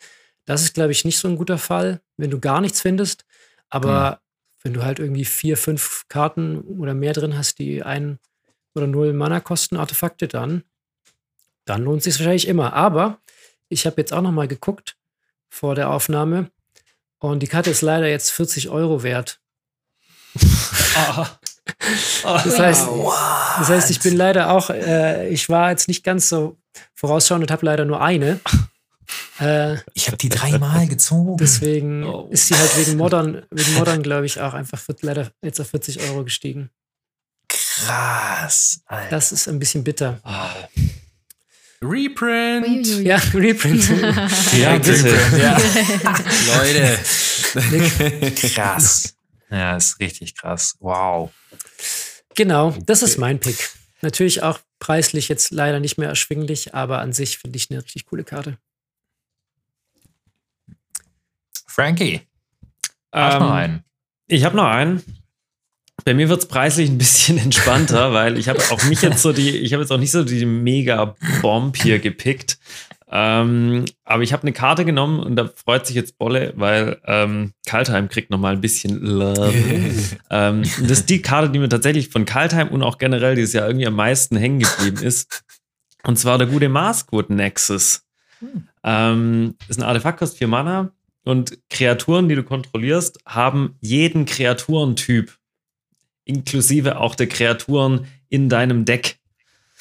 Das ist, glaube ich, nicht so ein guter Fall, wenn du gar nichts findest. Aber wenn du halt irgendwie vier, fünf Karten oder mehr drin hast, die ein oder null Mana kosten Artefakte, dann, dann lohnt es sich wahrscheinlich immer. Aber ich habe jetzt auch noch mal geguckt vor der Aufnahme und die Karte ist leider jetzt 40 Euro wert. <laughs> Das heißt, das heißt, ich bin leider auch, äh, ich war jetzt nicht ganz so vorausschauend und habe leider nur eine. Äh, ich habe die dreimal gezogen. deswegen Oh. ist sie halt wegen Modern, wegen Modern, glaube ich, auch einfach leider jetzt auf 40 Euro gestiegen. Krass. Alter. Das ist ein bisschen bitter. Reprint. Uiuiui. Ja, <laughs> Reprint. Ja, bitte. Ja. <laughs> Leute. krass. Ja, ist richtig krass. Wow. Genau, das ist mein Pick. Natürlich auch preislich jetzt leider nicht mehr erschwinglich, aber an sich finde ich eine richtig coole Karte. Frankie, hast noch Ähm, einen. Ich habe noch einen. Bei mir wird es preislich ein bisschen <laughs> entspannter, weil ich habe auch nicht jetzt so die, ich habe jetzt auch nicht so die Mega-Bomb hier gepickt. Ähm, aber ich habe eine Karte genommen und da freut sich jetzt Bolle, weil ähm, Kaltheim kriegt nochmal ein bisschen Love. <laughs> ähm, das ist die Karte, die mir tatsächlich von Kaltheim und auch generell dieses Jahr irgendwie am meisten hängen geblieben ist. Und zwar der gute Maskwood Nexus. Ähm, ist ein Artefakt, kostet 4 Mana und Kreaturen, die du kontrollierst, haben jeden Kreaturentyp, inklusive auch der Kreaturen in deinem Deck.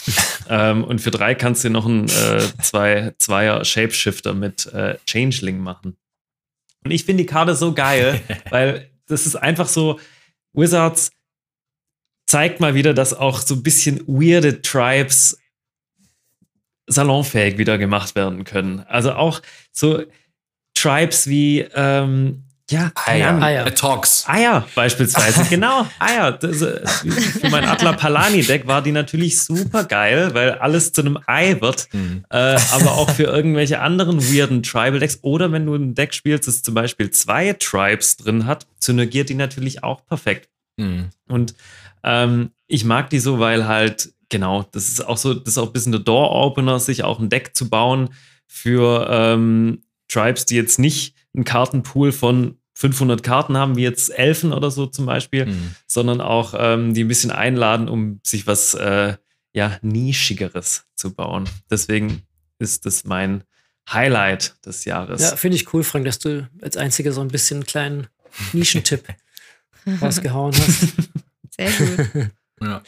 <laughs> ähm, und für drei kannst du noch einen äh, zwei, Zweier Shapeshifter mit äh, Changeling machen. Und ich finde die Karte so geil, <laughs> weil das ist einfach so, Wizards zeigt mal wieder, dass auch so ein bisschen weirde Tribes salonfähig wieder gemacht werden können. Also auch so Tribes wie ähm, ja, Eier. Eier. Talks. Eier beispielsweise, <laughs> genau, Eier. Das, äh, für mein Atla Palani Deck war die natürlich super geil, weil alles zu einem Ei wird. Mhm. Äh, aber auch für irgendwelche anderen weirden Tribal Decks oder wenn du ein Deck spielst, das zum Beispiel zwei Tribes drin hat, synergiert die natürlich auch perfekt. Mhm. Und ähm, ich mag die so, weil halt, genau, das ist auch so, das ist auch ein bisschen der Door-Opener, sich auch ein Deck zu bauen für ähm, Tribes, die jetzt nicht einen Kartenpool von 500 Karten haben, wie jetzt Elfen oder so zum Beispiel, Mhm. sondern auch ähm, die ein bisschen einladen, um sich was äh, ja, Nischigeres zu bauen. Deswegen ist das mein Highlight des Jahres. Ja, finde ich cool, Frank, dass du als einziger so ein bisschen einen kleinen Nischentipp <laughs> rausgehauen hast. Sehr gut. <laughs> Ja.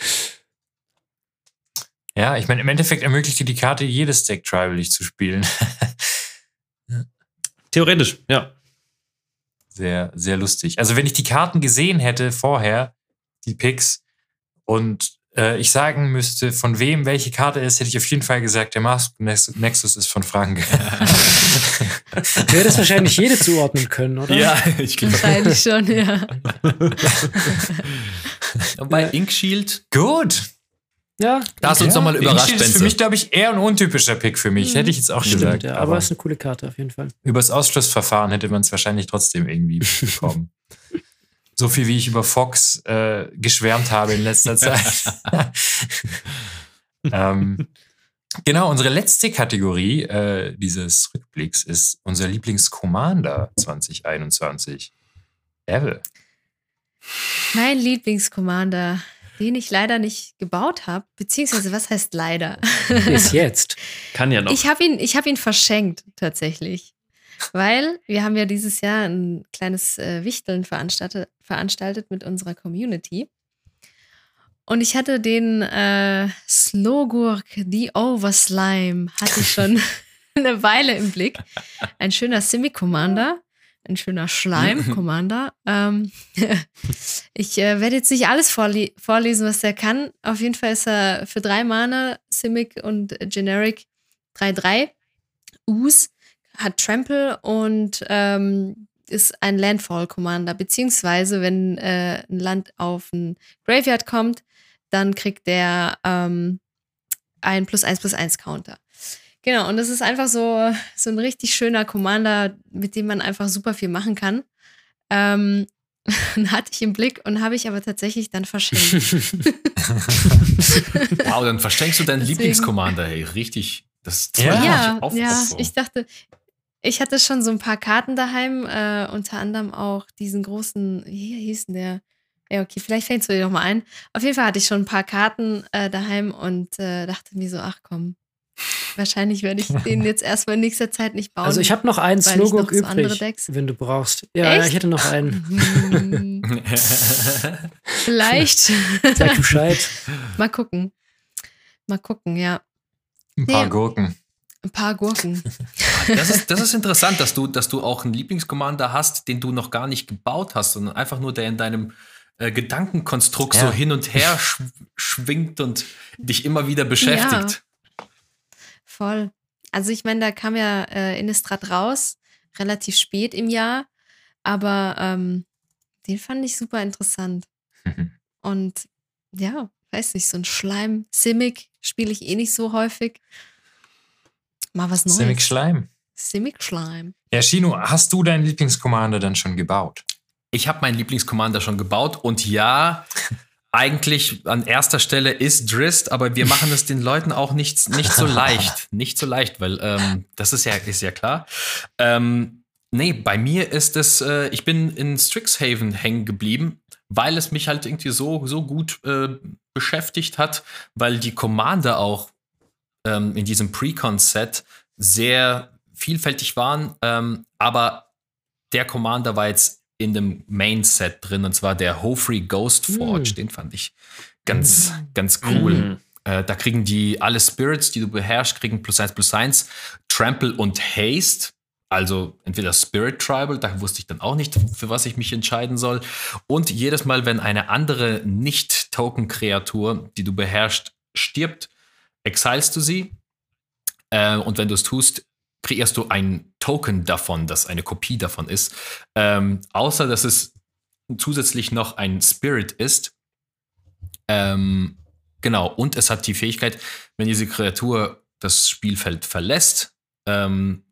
Ja, ich meine, im Endeffekt ermöglicht dir die Karte jedes Deck tribally zu spielen. <laughs> Theoretisch, ja. sehr, sehr lustig. Also wenn ich die Karten gesehen hätte vorher, die Picks, und äh, ich sagen müsste, von wem welche Karte ist, hätte ich auf jeden Fall gesagt, der Mask Nex- Nexus ist von Frank. <laughs> Du hättest wahrscheinlich jede zuordnen können, oder? ja, <laughs> ich glaube. Wahrscheinlich schon, ja. <laughs> Bei Inkshield, Gut. Ja, da hast du uns Ja, nochmal überrascht, ist für Benze. mich, glaube ich, eher ein untypischer Pick für mich. Hätte ich jetzt auch stimmt, gesagt. ja, aber aber es ist eine coole Karte auf jeden Fall. übers Ausschlussverfahren hätte man es wahrscheinlich trotzdem irgendwie <laughs> bekommen. so viel, wie ich über Fox äh, geschwärmt habe in letzter <laughs> Zeit. <laughs> ähm, genau, unsere letzte Kategorie äh, dieses Rückblicks ist unser Lieblings-Commander 2021. Evel. Mein Lieblingscommander, den ich leider nicht gebaut habe, beziehungsweise was heißt leider? <laughs> Bis jetzt. Kann ja noch. Ich habe ihn, ich hab ihn verschenkt tatsächlich. Weil wir haben ja dieses Jahr ein kleines äh, Wichteln veranstaltet, veranstaltet mit unserer Community. Und ich hatte den äh, Slogurk, The Overslime, hatte ich schon <laughs> <laughs> eine Weile im Blick. Ein schöner Simi-Commander, ein schöner Schleim-Commander. <laughs> ähm, <laughs> ich äh, werde jetzt nicht alles vorle vorlesen, was der kann. Auf jeden Fall ist er für drei Mana, Simic und Generic 3-3. Us hat Trample und ähm, ist ein Landfall-Commander. Beziehungsweise, wenn äh, ein Land auf ein Graveyard kommt, dann kriegt der ähm, ein plus 1 plus 1 Counter. Genau, und das ist einfach so, so ein richtig schöner Commander, mit dem man einfach super viel machen kann. Ähm, <laughs> hatte ich im Blick und habe ich aber tatsächlich dann verschenkt. <laughs> <laughs> Wow, dann verschenkst du deinen Lieblingscommander, hey, richtig. Das ist Ja. ja, ja, Aufopferung. ich dachte, ich hatte schon so ein paar Karten daheim, äh, unter anderem auch diesen großen, wie hieß denn der? Ja, okay, vielleicht fällt es dir noch mal ein. Auf jeden Fall hatte ich schon ein paar Karten äh, daheim und äh, dachte mir so, ach komm, wahrscheinlich werde ich den jetzt erstmal in nächster Zeit nicht bauen. Also ich habe noch einen Slogok übrig, Decks- wenn du brauchst. Ja, ja, Echt? ich hätte noch einen. <laughs> Vielleicht. Sag Bescheid. Mal gucken. Mal gucken, ja. Ein paar Ja. Gurken. Ein paar Gurken. Das ist, das ist interessant, dass du, dass du auch einen Lieblingscommander hast, den du noch gar nicht gebaut hast, sondern einfach nur der in deinem äh, Gedankenkonstrukt Ja. so hin und her sch schwingt und dich immer wieder beschäftigt. Voll. Also ich meine, da kam ja äh, Innistrad raus, relativ spät im Jahr, aber ähm, den fand ich super interessant. Und ja, weiß nicht, so ein Schleim, Simic spiele ich eh nicht so häufig. Mal was Neues. Simic Schleim. Simic Schleim. Ja, Shino, hast du deinen Lieblingscommander dann schon gebaut? Ich habe meinen Lieblingscommander schon gebaut und ja, <laughs> eigentlich an erster Stelle ist Drist, aber wir machen es den Leuten auch nicht, nicht so leicht. <laughs> Nicht so leicht, weil ähm, das ist ja, ist ja klar. Ähm, nee, bei mir ist es, äh, ich bin in Strixhaven hängen geblieben, weil es mich halt irgendwie so, so gut äh, beschäftigt hat, weil die Commander auch ähm, in diesem Precon-Set sehr vielfältig waren, ähm, aber der Commander war jetzt in dem Main-Set drin, und zwar der Hofree Ghost Forge. Mm. Den fand ich ganz, mm. ganz cool. Mm. Äh, da kriegen die alle Spirits, die du beherrschst, kriegen plus eins plus eins. Trample und Haste. Also entweder Spirit Tribal, da wusste ich dann auch nicht, für was ich mich entscheiden soll. Und jedes Mal, wenn eine andere Nicht-Token-Kreatur, die du beherrschst, stirbt, exilst du sie. Äh, und wenn du es tust, kreierst du ein Token davon, das eine Kopie davon ist. Ähm, außer dass es zusätzlich noch ein Spirit ist. Ähm, genau, und es hat die Fähigkeit, wenn diese Kreatur das Spielfeld verlässt, ähm,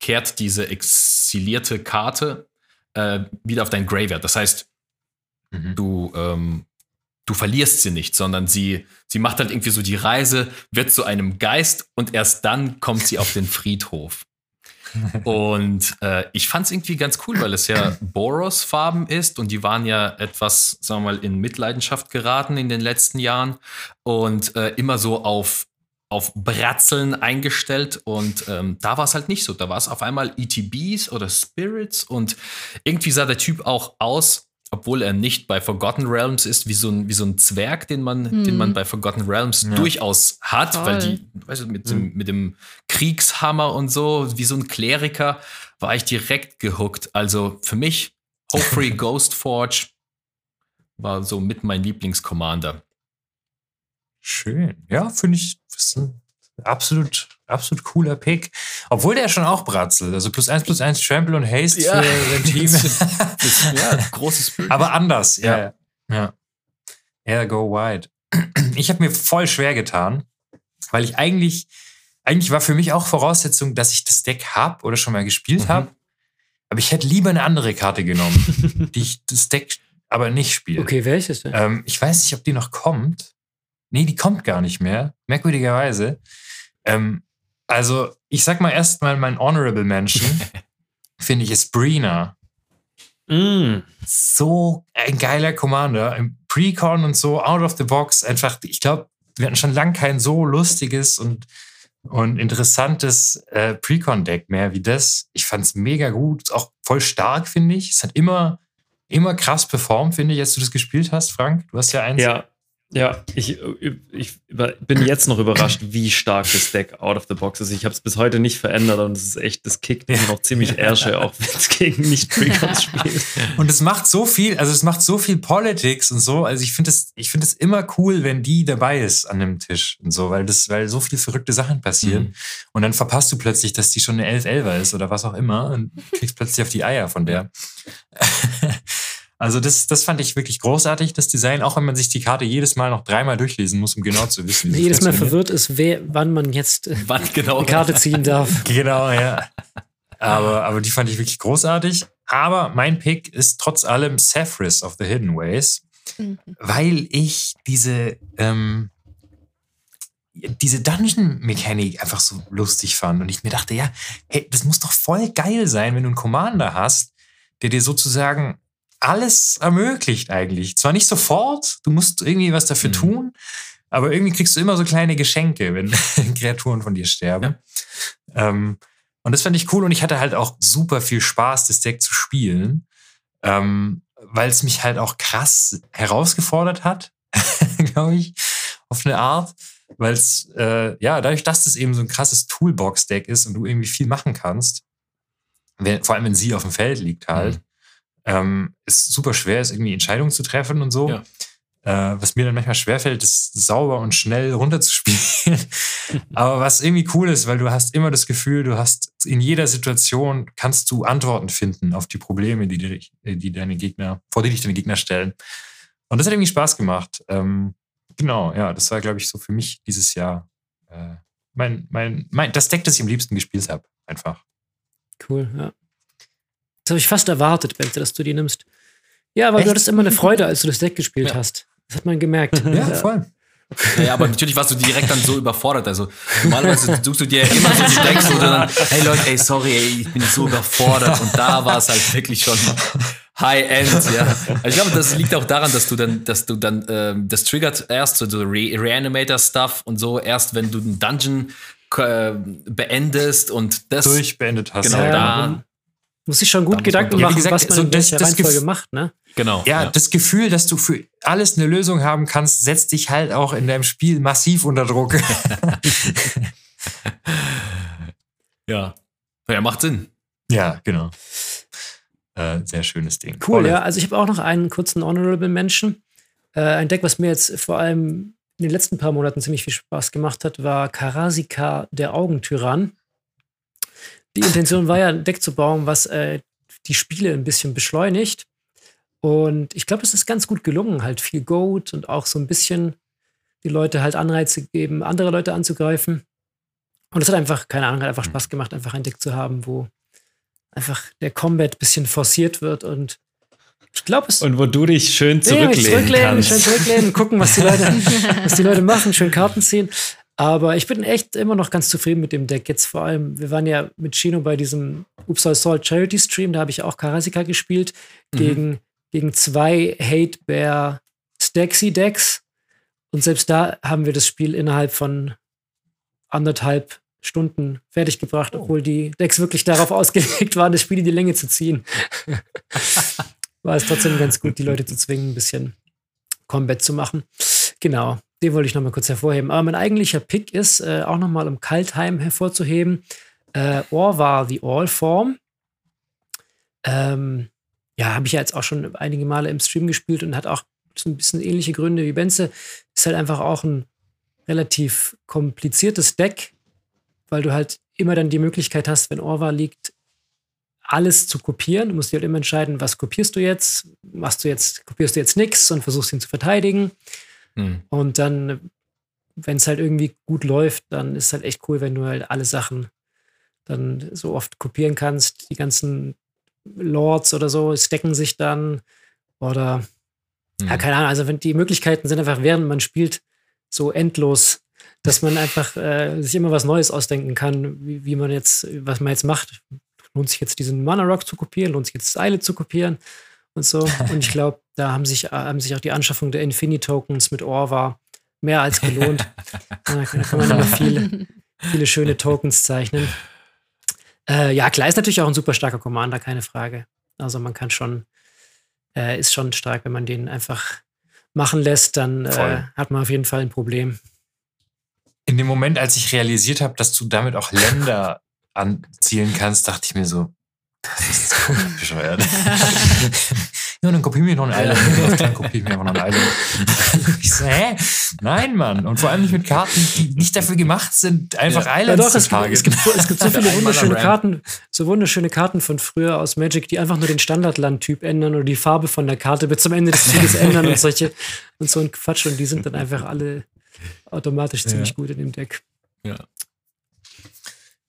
kehrt diese exilierte Karte äh, wieder auf dein Graveyard. Das heißt, mhm. du ähm, du verlierst sie nicht, sondern sie, sie macht halt irgendwie so die Reise, wird zu einem Geist und erst dann kommt sie auf den <laughs> Friedhof. und äh, ich fand es irgendwie ganz cool, weil es ja Boros-Farben ist und die waren ja etwas, sagen wir mal, in Mitleidenschaft geraten in den letzten Jahren und äh, immer so auf auf Bratzeln eingestellt und ähm, da war es halt nicht so. Da war es auf einmal ETBs oder Spirits und irgendwie sah der Typ auch aus, obwohl er nicht bei Forgotten Realms ist, wie so ein, wie so ein Zwerg, den man, hm. den man bei Forgotten Realms ja. durchaus hat, Toll. weil die, weißt du, mit, hm. dem, mit dem Kriegshammer und so, wie so ein Kleriker, war ich direkt gehuckt. Also für mich, Hopefree <laughs> Ghost Forge war so mit mein Lieblingscommander. Schön. Ja, finde ich, absolut, absolut cooler Pick. Obwohl der schon auch bratzelt. Also plus eins, plus eins Trample und Haste ja. für sein <laughs> Team. ja, großes Bild. Aber anders, ja. Ja. Ja, go wide. Ich habe mir voll schwer getan, weil ich eigentlich, eigentlich war für mich auch Voraussetzung, dass ich das Deck habe oder schon mal gespielt mhm. habe. Aber ich hätte lieber eine andere Karte genommen, <laughs> die ich das Deck aber nicht spiele. Okay, welches denn? Ähm, ich weiß nicht, ob die noch kommt. Nee, die kommt gar nicht mehr. Merkwürdigerweise. Ähm, also, ich sag mal erstmal mein Honorable Mention, <laughs> finde ich, ist Brina. Mm. So ein geiler Commander. Im Precon und so, out of the box. Einfach, ich glaube, wir hatten schon lange kein so lustiges und, und interessantes äh, Precon-Deck mehr wie das. Ich fand es mega gut, auch voll stark, finde ich. Es hat immer, immer krass performt, finde ich, als du das gespielt hast, Frank. Du hast ja eins. Ja, ja, ich, ich bin jetzt noch überrascht, wie stark das Deck out of the box ist. Ich habe es bis heute nicht verändert und es ist echt, das kickt immer noch ziemlich Ärsche, auch wenn es gegen nicht Precons spielt. <laughs> Und es macht so viel, also es macht so viel Politics und so. Also ich finde es, ich finde es immer cool, wenn die dabei ist an dem Tisch und so, weil das, weil so viele verrückte Sachen passieren. Mhm. Und dann verpasst du plötzlich, dass die schon eine 11-11er ist oder was auch immer und kriegst plötzlich auf die Eier von der. <laughs> Also das, das fand ich wirklich großartig, das Design, auch wenn man sich die Karte jedes Mal noch dreimal durchlesen muss, um genau zu wissen. Wie jedes Mal verwirrt ist, wer, wann man jetzt äh, wann genau die Karte ziehen darf. <laughs> genau, ja. Aber, aber die fand ich wirklich großartig. Aber mein Pick ist trotz allem Saphris of the Hidden Ways, mhm. weil ich diese, ähm, diese Dungeon-Mechanik einfach so lustig fand. Und ich mir dachte, ja, hey, das muss doch voll geil sein, wenn du einen Commander hast, der dir sozusagen alles ermöglicht eigentlich. Zwar nicht sofort, du musst irgendwie was dafür mhm. tun, aber irgendwie kriegst du immer so kleine Geschenke, wenn <laughs> Kreaturen von dir sterben. Ja. Ähm, und das fand ich cool und ich hatte halt auch super viel Spaß, das Deck zu spielen, ähm, weil es mich halt auch krass herausgefordert hat, <laughs> glaube ich, auf eine Art. Weil es, äh, ja, dadurch, dass das eben so ein krasses Toolbox-Deck ist und du irgendwie viel machen kannst, wenn, vor allem wenn sie auf dem Feld liegt halt, mhm ähm, ist super schwer ist, irgendwie Entscheidungen zu treffen und so. Ja. Äh, was mir dann manchmal schwerfällt, ist sauber und schnell <laughs> runterzuspielen. Aber was irgendwie cool ist, weil du hast immer das Gefühl, du hast in jeder Situation kannst du Antworten finden auf die Probleme, die, die, die deine Gegner, vor die dich deine Gegner stellen. Und das hat irgendwie Spaß gemacht. Ähm, genau, ja, das war, glaube ich, so für mich dieses Jahr äh, mein, mein, mein, das Deck, das ich am liebsten gespielt habe. Einfach. Cool, ja. Das habe ich fast erwartet, Bente, dass du die nimmst. Ja, aber Echt? du hattest immer eine Freude, als du das Deck gespielt ja. hast. Das hat man gemerkt. Ja, voll. Ja, aber natürlich warst du direkt dann so überfordert. Also normalerweise suchst du dir immer so die Decks, du dann, hey Leute, ey, sorry, ey, ich bin so überfordert. Und da war es halt wirklich schon High-End, ja. Also ich glaube, das liegt auch daran, dass du dann, dass du dann, ähm, das triggert erst so, so Re Reanimator-Stuff und so, erst wenn du einen Dungeon äh, beendest und das Durchbeendet hast. Genau, Ja, da. Muss sich schon gut Gedanken Ja, machen, gesagt, was man so in das- das Reihenfolge macht, ne? Genau. Ja, das Gefühl, dass du für alles eine Lösung haben kannst, setzt dich halt auch in deinem Spiel massiv unter Druck. <laughs> <laughs> ja. Ja, macht Sinn. ja, genau. Äh, sehr schönes Ding. Cool, Voll. ja. Also ich habe auch noch einen kurzen Honorable Mention. Äh, ein Deck, was mir jetzt vor allem in den letzten paar Monaten ziemlich viel Spaß gemacht hat, war Karasika, der Augentyrann. Die Intention war ja, ein Deck zu bauen, was äh, die Spiele ein bisschen beschleunigt. Und ich glaube, es ist ganz gut gelungen. Halt viel Goat und auch so ein bisschen die Leute halt Anreize geben, andere Leute anzugreifen. Und es hat einfach, keine Ahnung, hat einfach Spaß gemacht, einfach ein Deck zu haben, wo einfach der Combat ein bisschen forciert wird und ich glaube, es Und wo du dich schön Ja, zurücklehnen zurücklehnen, kannst. schön zurücklehnen, gucken, was die, Leute, <laughs> was die Leute machen, schön Karten ziehen. Aber ich bin echt immer noch ganz zufrieden mit dem Deck. Jetzt vor allem, wir waren ja mit Chino bei diesem Upsal Salt Charity Stream, da habe ich auch Karasika gespielt, gegen, gegen zwei Hate Bear Staxy Decks. Und selbst da haben wir das Spiel innerhalb von anderthalb Stunden fertiggebracht, obwohl die Decks wirklich darauf <laughs> ausgelegt waren, das Spiel in die Länge zu ziehen. <laughs> War es trotzdem ganz gut, die Leute zu zwingen, ein bisschen Combat zu machen. Genau, den wollte ich nochmal kurz hervorheben. Aber mein eigentlicher Pick ist, äh, auch nochmal um Kaltheim hervorzuheben, äh, Orvar the All Form. Ähm, ja, habe ich ja jetzt auch schon einige Male im Stream gespielt und hat auch so ein bisschen ähnliche Gründe wie Benze. Ist halt einfach auch ein relativ kompliziertes Deck, weil du halt immer dann die Möglichkeit hast, wenn Orvar liegt, alles zu kopieren. Du musst dir halt immer entscheiden, was kopierst du jetzt? Machst du jetzt, kopierst du jetzt nichts und versuchst ihn zu verteidigen. Hm. Und dann, wenn es halt irgendwie gut läuft, dann ist es halt echt cool, wenn du halt alle Sachen dann so oft kopieren kannst. Die ganzen Lords oder so stacken sich dann. Oder, ja, Hm. keine Ahnung. Also, wenn die Möglichkeiten sind einfach, während man spielt, so endlos, dass man einfach äh, sich immer was Neues ausdenken kann, wie, wie man jetzt, was man jetzt macht. Lohnt sich jetzt diesen Mana Rock zu kopieren? Lohnt sich jetzt Eile zu kopieren? Und so. <laughs> Und ich glaube, da haben sich, haben sich auch die Anschaffung der Infinity-Tokens mit Orva mehr als gelohnt. <laughs> da, kann- man immer viele, viele schöne Tokens zeichnen. Äh, ja, klar, ist natürlich auch ein super starker Commander, keine Frage. Also man kann schon, äh, ist schon stark, wenn man den einfach machen lässt, dann äh, hat man auf jeden Fall ein Problem. In dem Moment, als ich realisiert habe, dass du damit auch Länder anzielen kannst, dachte ich mir so, das ist so <laughs> bescheuert. <laughs> ja, dann kopier mir noch ein Island. Ja, Dann kopier ich mir einfach noch ein Island. <laughs> ich so, hä? Nein, Mann. Und vor allem nicht mit Karten, die nicht dafür gemacht sind, einfach Ja. Islands Ja, doch, zu es gibt, es, gibt, so- es gibt so <laughs> viele wunderschöne. Karten, so wunderschöne Karten von früher aus Magic, die einfach nur den Standardlandtyp ändern oder die Farbe von der Karte bis zum Ende des Zuges <laughs> ändern und solche und so ein Quatsch. Und die sind dann einfach alle automatisch ziemlich gut in dem Deck.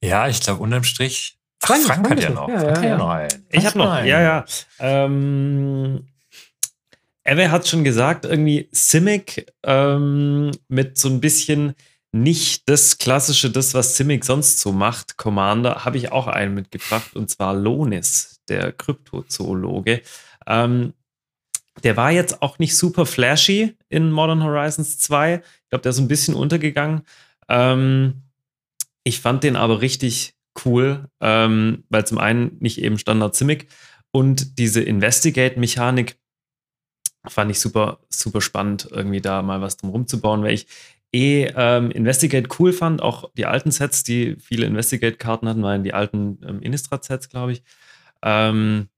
Ja, ich glaube, unterm Strich. Ach, Frank, Frank, hat ja noch. Ja, Frank ja, ja. noch. Ich habe noch, einen. ja, ja. Ähm, Ewe hat schon gesagt, irgendwie Simic ähm, mit so ein bisschen nicht das klassische, das, was Simic sonst so macht, Commander, habe ich auch einen mitgebracht und zwar Lonis, der Kryptozoologe. Ähm, der war jetzt auch nicht super flashy in Modern Horizons 2. Ich glaube, der ist ein bisschen untergegangen. Ähm, ich fand den aber richtig cool, ähm, weil zum einen nicht eben Standard Simic und diese Investigate-Mechanik fand ich super, super spannend, irgendwie da mal was drum rumzubauen, weil ich eh ähm, Investigate cool fand, auch die alten Sets, die viele Investigate-Karten hatten, waren die alten ähm, Innistrad-Sets, glaube ich. Ähm,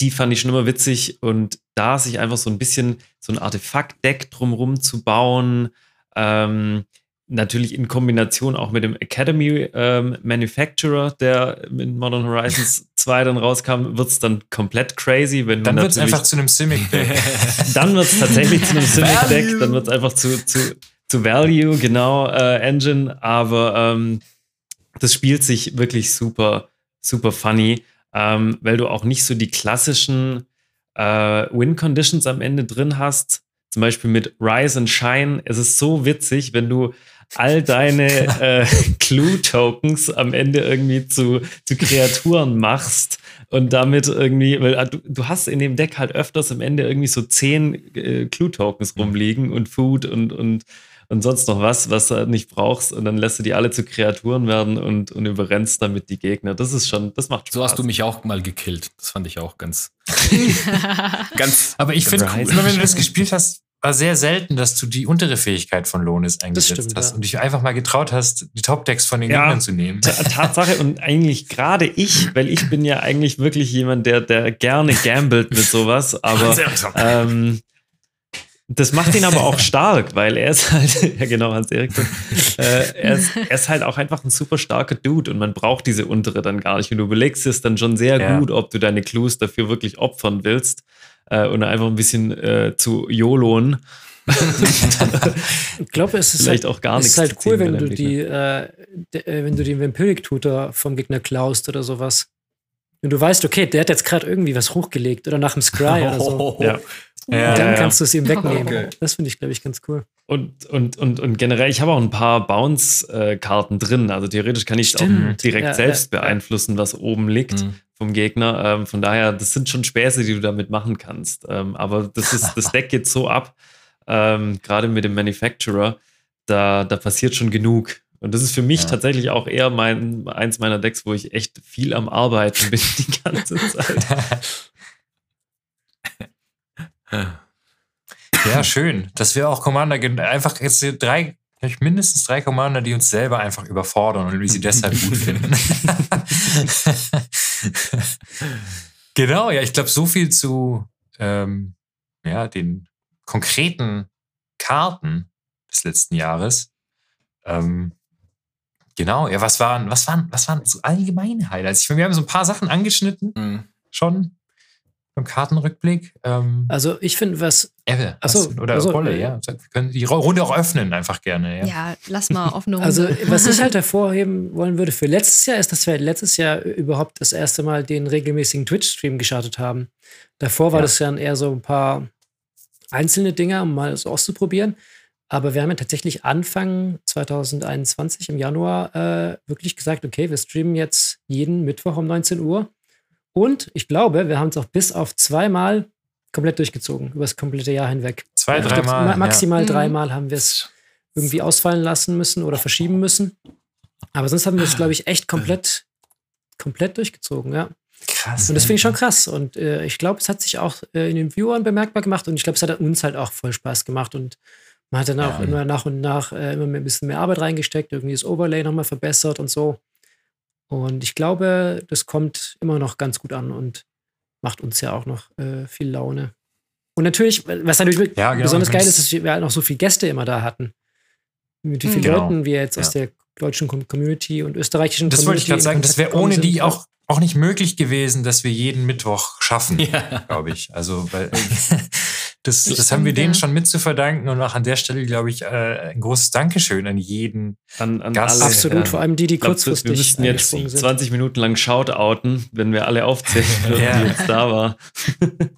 die fand ich schon immer witzig und da sich einfach so ein bisschen so ein Artefakt-Deck drumrum zu bauen, ähm, natürlich in Kombination auch mit dem Academy ähm, Manufacturer, der mit Modern Horizons <laughs> 2 dann rauskam, wird es dann komplett crazy, wenn Dann wird es einfach zu einem Simic-Deck. <laughs> dann wird es tatsächlich zu einem <laughs> Simic-Deck, Value. dann wird es einfach zu, zu, zu Value, genau, äh, Engine, aber ähm, das spielt sich wirklich super, super funny, ähm, weil du auch nicht so die klassischen äh, Win-Conditions am Ende drin hast. zum Beispiel mit Rise and Shine. Es ist so witzig, wenn du all deine äh, <laughs> Clue-Tokens am Ende irgendwie zu, zu Kreaturen machst und damit irgendwie, weil äh, du, du hast in dem Deck halt öfters am Ende irgendwie so zehn äh, Clue-Tokens rumliegen und Food und, und, und sonst noch was, was du halt nicht brauchst und dann lässt du die alle zu Kreaturen werden und, und überrennst damit die Gegner. Das ist schon, das macht Spaß. So hast du mich auch mal gekillt. Das fand ich auch ganz, <laughs> ganz. Aber ich finde, cool, wenn du das gespielt hast, war sehr selten, dass du die untere Fähigkeit von Lonis eingesetzt stimmt, hast ja. und dich einfach mal getraut hast, die Top-Decks von den Ja. Gegnern zu nehmen. Ta- Tatsache und eigentlich gerade ich, weil ich bin ja eigentlich wirklich jemand, der, der gerne gambelt mit sowas, <laughs> aber ähm, das macht ihn aber auch stark, weil er ist halt, <laughs> ja genau, Hans-Erik, äh, er, ist, er ist halt auch einfach ein super starker Dude und man braucht diese untere dann gar nicht und du überlegst es dann schon sehr Ja. gut, ob du deine Clues dafür wirklich opfern willst äh, und einfach ein bisschen äh, zu YOLOen. Ich glaube, es ist Vielleicht halt, auch gar ist halt cool, wenn du die, äh, de, äh, wenn du den Vampiric-Tutor vom Gegner klaust oder sowas. Wenn du weißt, okay, der hat jetzt gerade irgendwie was hochgelegt oder nach dem Scry oder so. <laughs> Ja. Ja, dann ja, kannst du es ihm wegnehmen. Okay. Das finde ich, glaube ich, ganz cool. Und, und, und, und generell, ich habe auch ein paar Bounce-Karten drin. Also theoretisch kann ich es auch Stimmt. direkt Ja, selbst ja, ja. beeinflussen, was oben liegt Mhm. Vom Gegner. Ähm, von daher, das sind schon Späße, die du damit machen kannst. Ähm, aber das, ist, das <laughs> Deck geht so ab, ähm, gerade mit dem Manufacturer, da, da passiert schon genug. Und das ist für mich Ja. tatsächlich auch eher mein, eins meiner Decks, wo ich echt viel am Arbeiten bin die ganze <laughs> Zeit. <laughs> Ja, schön. Dass wir auch Commander, einfach jetzt drei, vielleicht mindestens drei Commander, die uns selber einfach überfordern und wir sie deshalb gut finden. <laughs> genau, ja, ich glaube, so viel zu ähm, ja, den konkreten Karten des letzten Jahres. Ähm, genau, ja, was waren, was waren, was waren so allgemeine Highlights? Ich meine, wir haben so ein paar Sachen angeschnitten Mhm. schon beim Kartenrückblick. Ähm, Also ich finde, was Ebbe, Ach so, was- oder also, Rolle, äh, ja. Wir können die Runde auch öffnen, einfach gerne. Ja. Ja, lass mal <laughs> offene Runde. Also, was ich halt <laughs> hervorheben wollen würde für letztes Jahr, ist, dass wir letztes Jahr überhaupt das erste Mal den regelmäßigen Twitch-Stream gestartet haben. Davor war Ja. das ja eher so ein paar einzelne Dinge, um mal so auszuprobieren. Aber wir haben ja tatsächlich Anfang 2021 im Januar äh, wirklich gesagt, okay, wir streamen jetzt jeden Mittwoch um 19 Uhr. Und ich glaube, wir haben es auch bis auf zweimal komplett durchgezogen, über das komplette Jahr hinweg. Zwei, Ich glaub, dreimal. ma- Maximal Ja. Mhm. dreimal haben wir es irgendwie ausfallen lassen müssen oder verschieben müssen. Aber sonst haben wir es, glaube ich, echt komplett, komplett durchgezogen, ja. Ja. Krass. Und das finde ich schon krass. Und äh, ich glaube, es hat sich auch äh, in den Viewern bemerkbar gemacht und ich glaube, es hat uns halt auch voll Spaß gemacht. Und man hat dann auch Ja. immer nach und nach äh, immer mehr- ein bisschen mehr Arbeit reingesteckt, irgendwie das Overlay nochmal verbessert und so. Und ich glaube, das kommt immer noch ganz gut an und macht uns ja auch noch äh, viel Laune. Und natürlich, was natürlich Ja, genau, besonders geil ist, dass wir halt noch so viele Gäste immer da hatten. Mit wie vielen Genau. Leuten wir jetzt aus Ja. der deutschen Com- Community und österreichischen Das wollte ich Community gerade sagen, das wäre ohne die auch, auch nicht möglich gewesen, dass wir jeden Mittwoch schaffen, Ja. glaube ich. Also, weil <laughs> <laughs> das, das, haben wir denen schon mit zu verdanken und auch an der Stelle, glaube ich, äh, ein großes Dankeschön an jeden. An, an Gast- alle. Absolut, ja. vor allem die, die glaub, kurzfristig Wir müssten jetzt eingesprungen sind. 20 Minuten lang shoutouten, wenn wir alle aufzählen <laughs> würden, Ja. die jetzt da war. <laughs>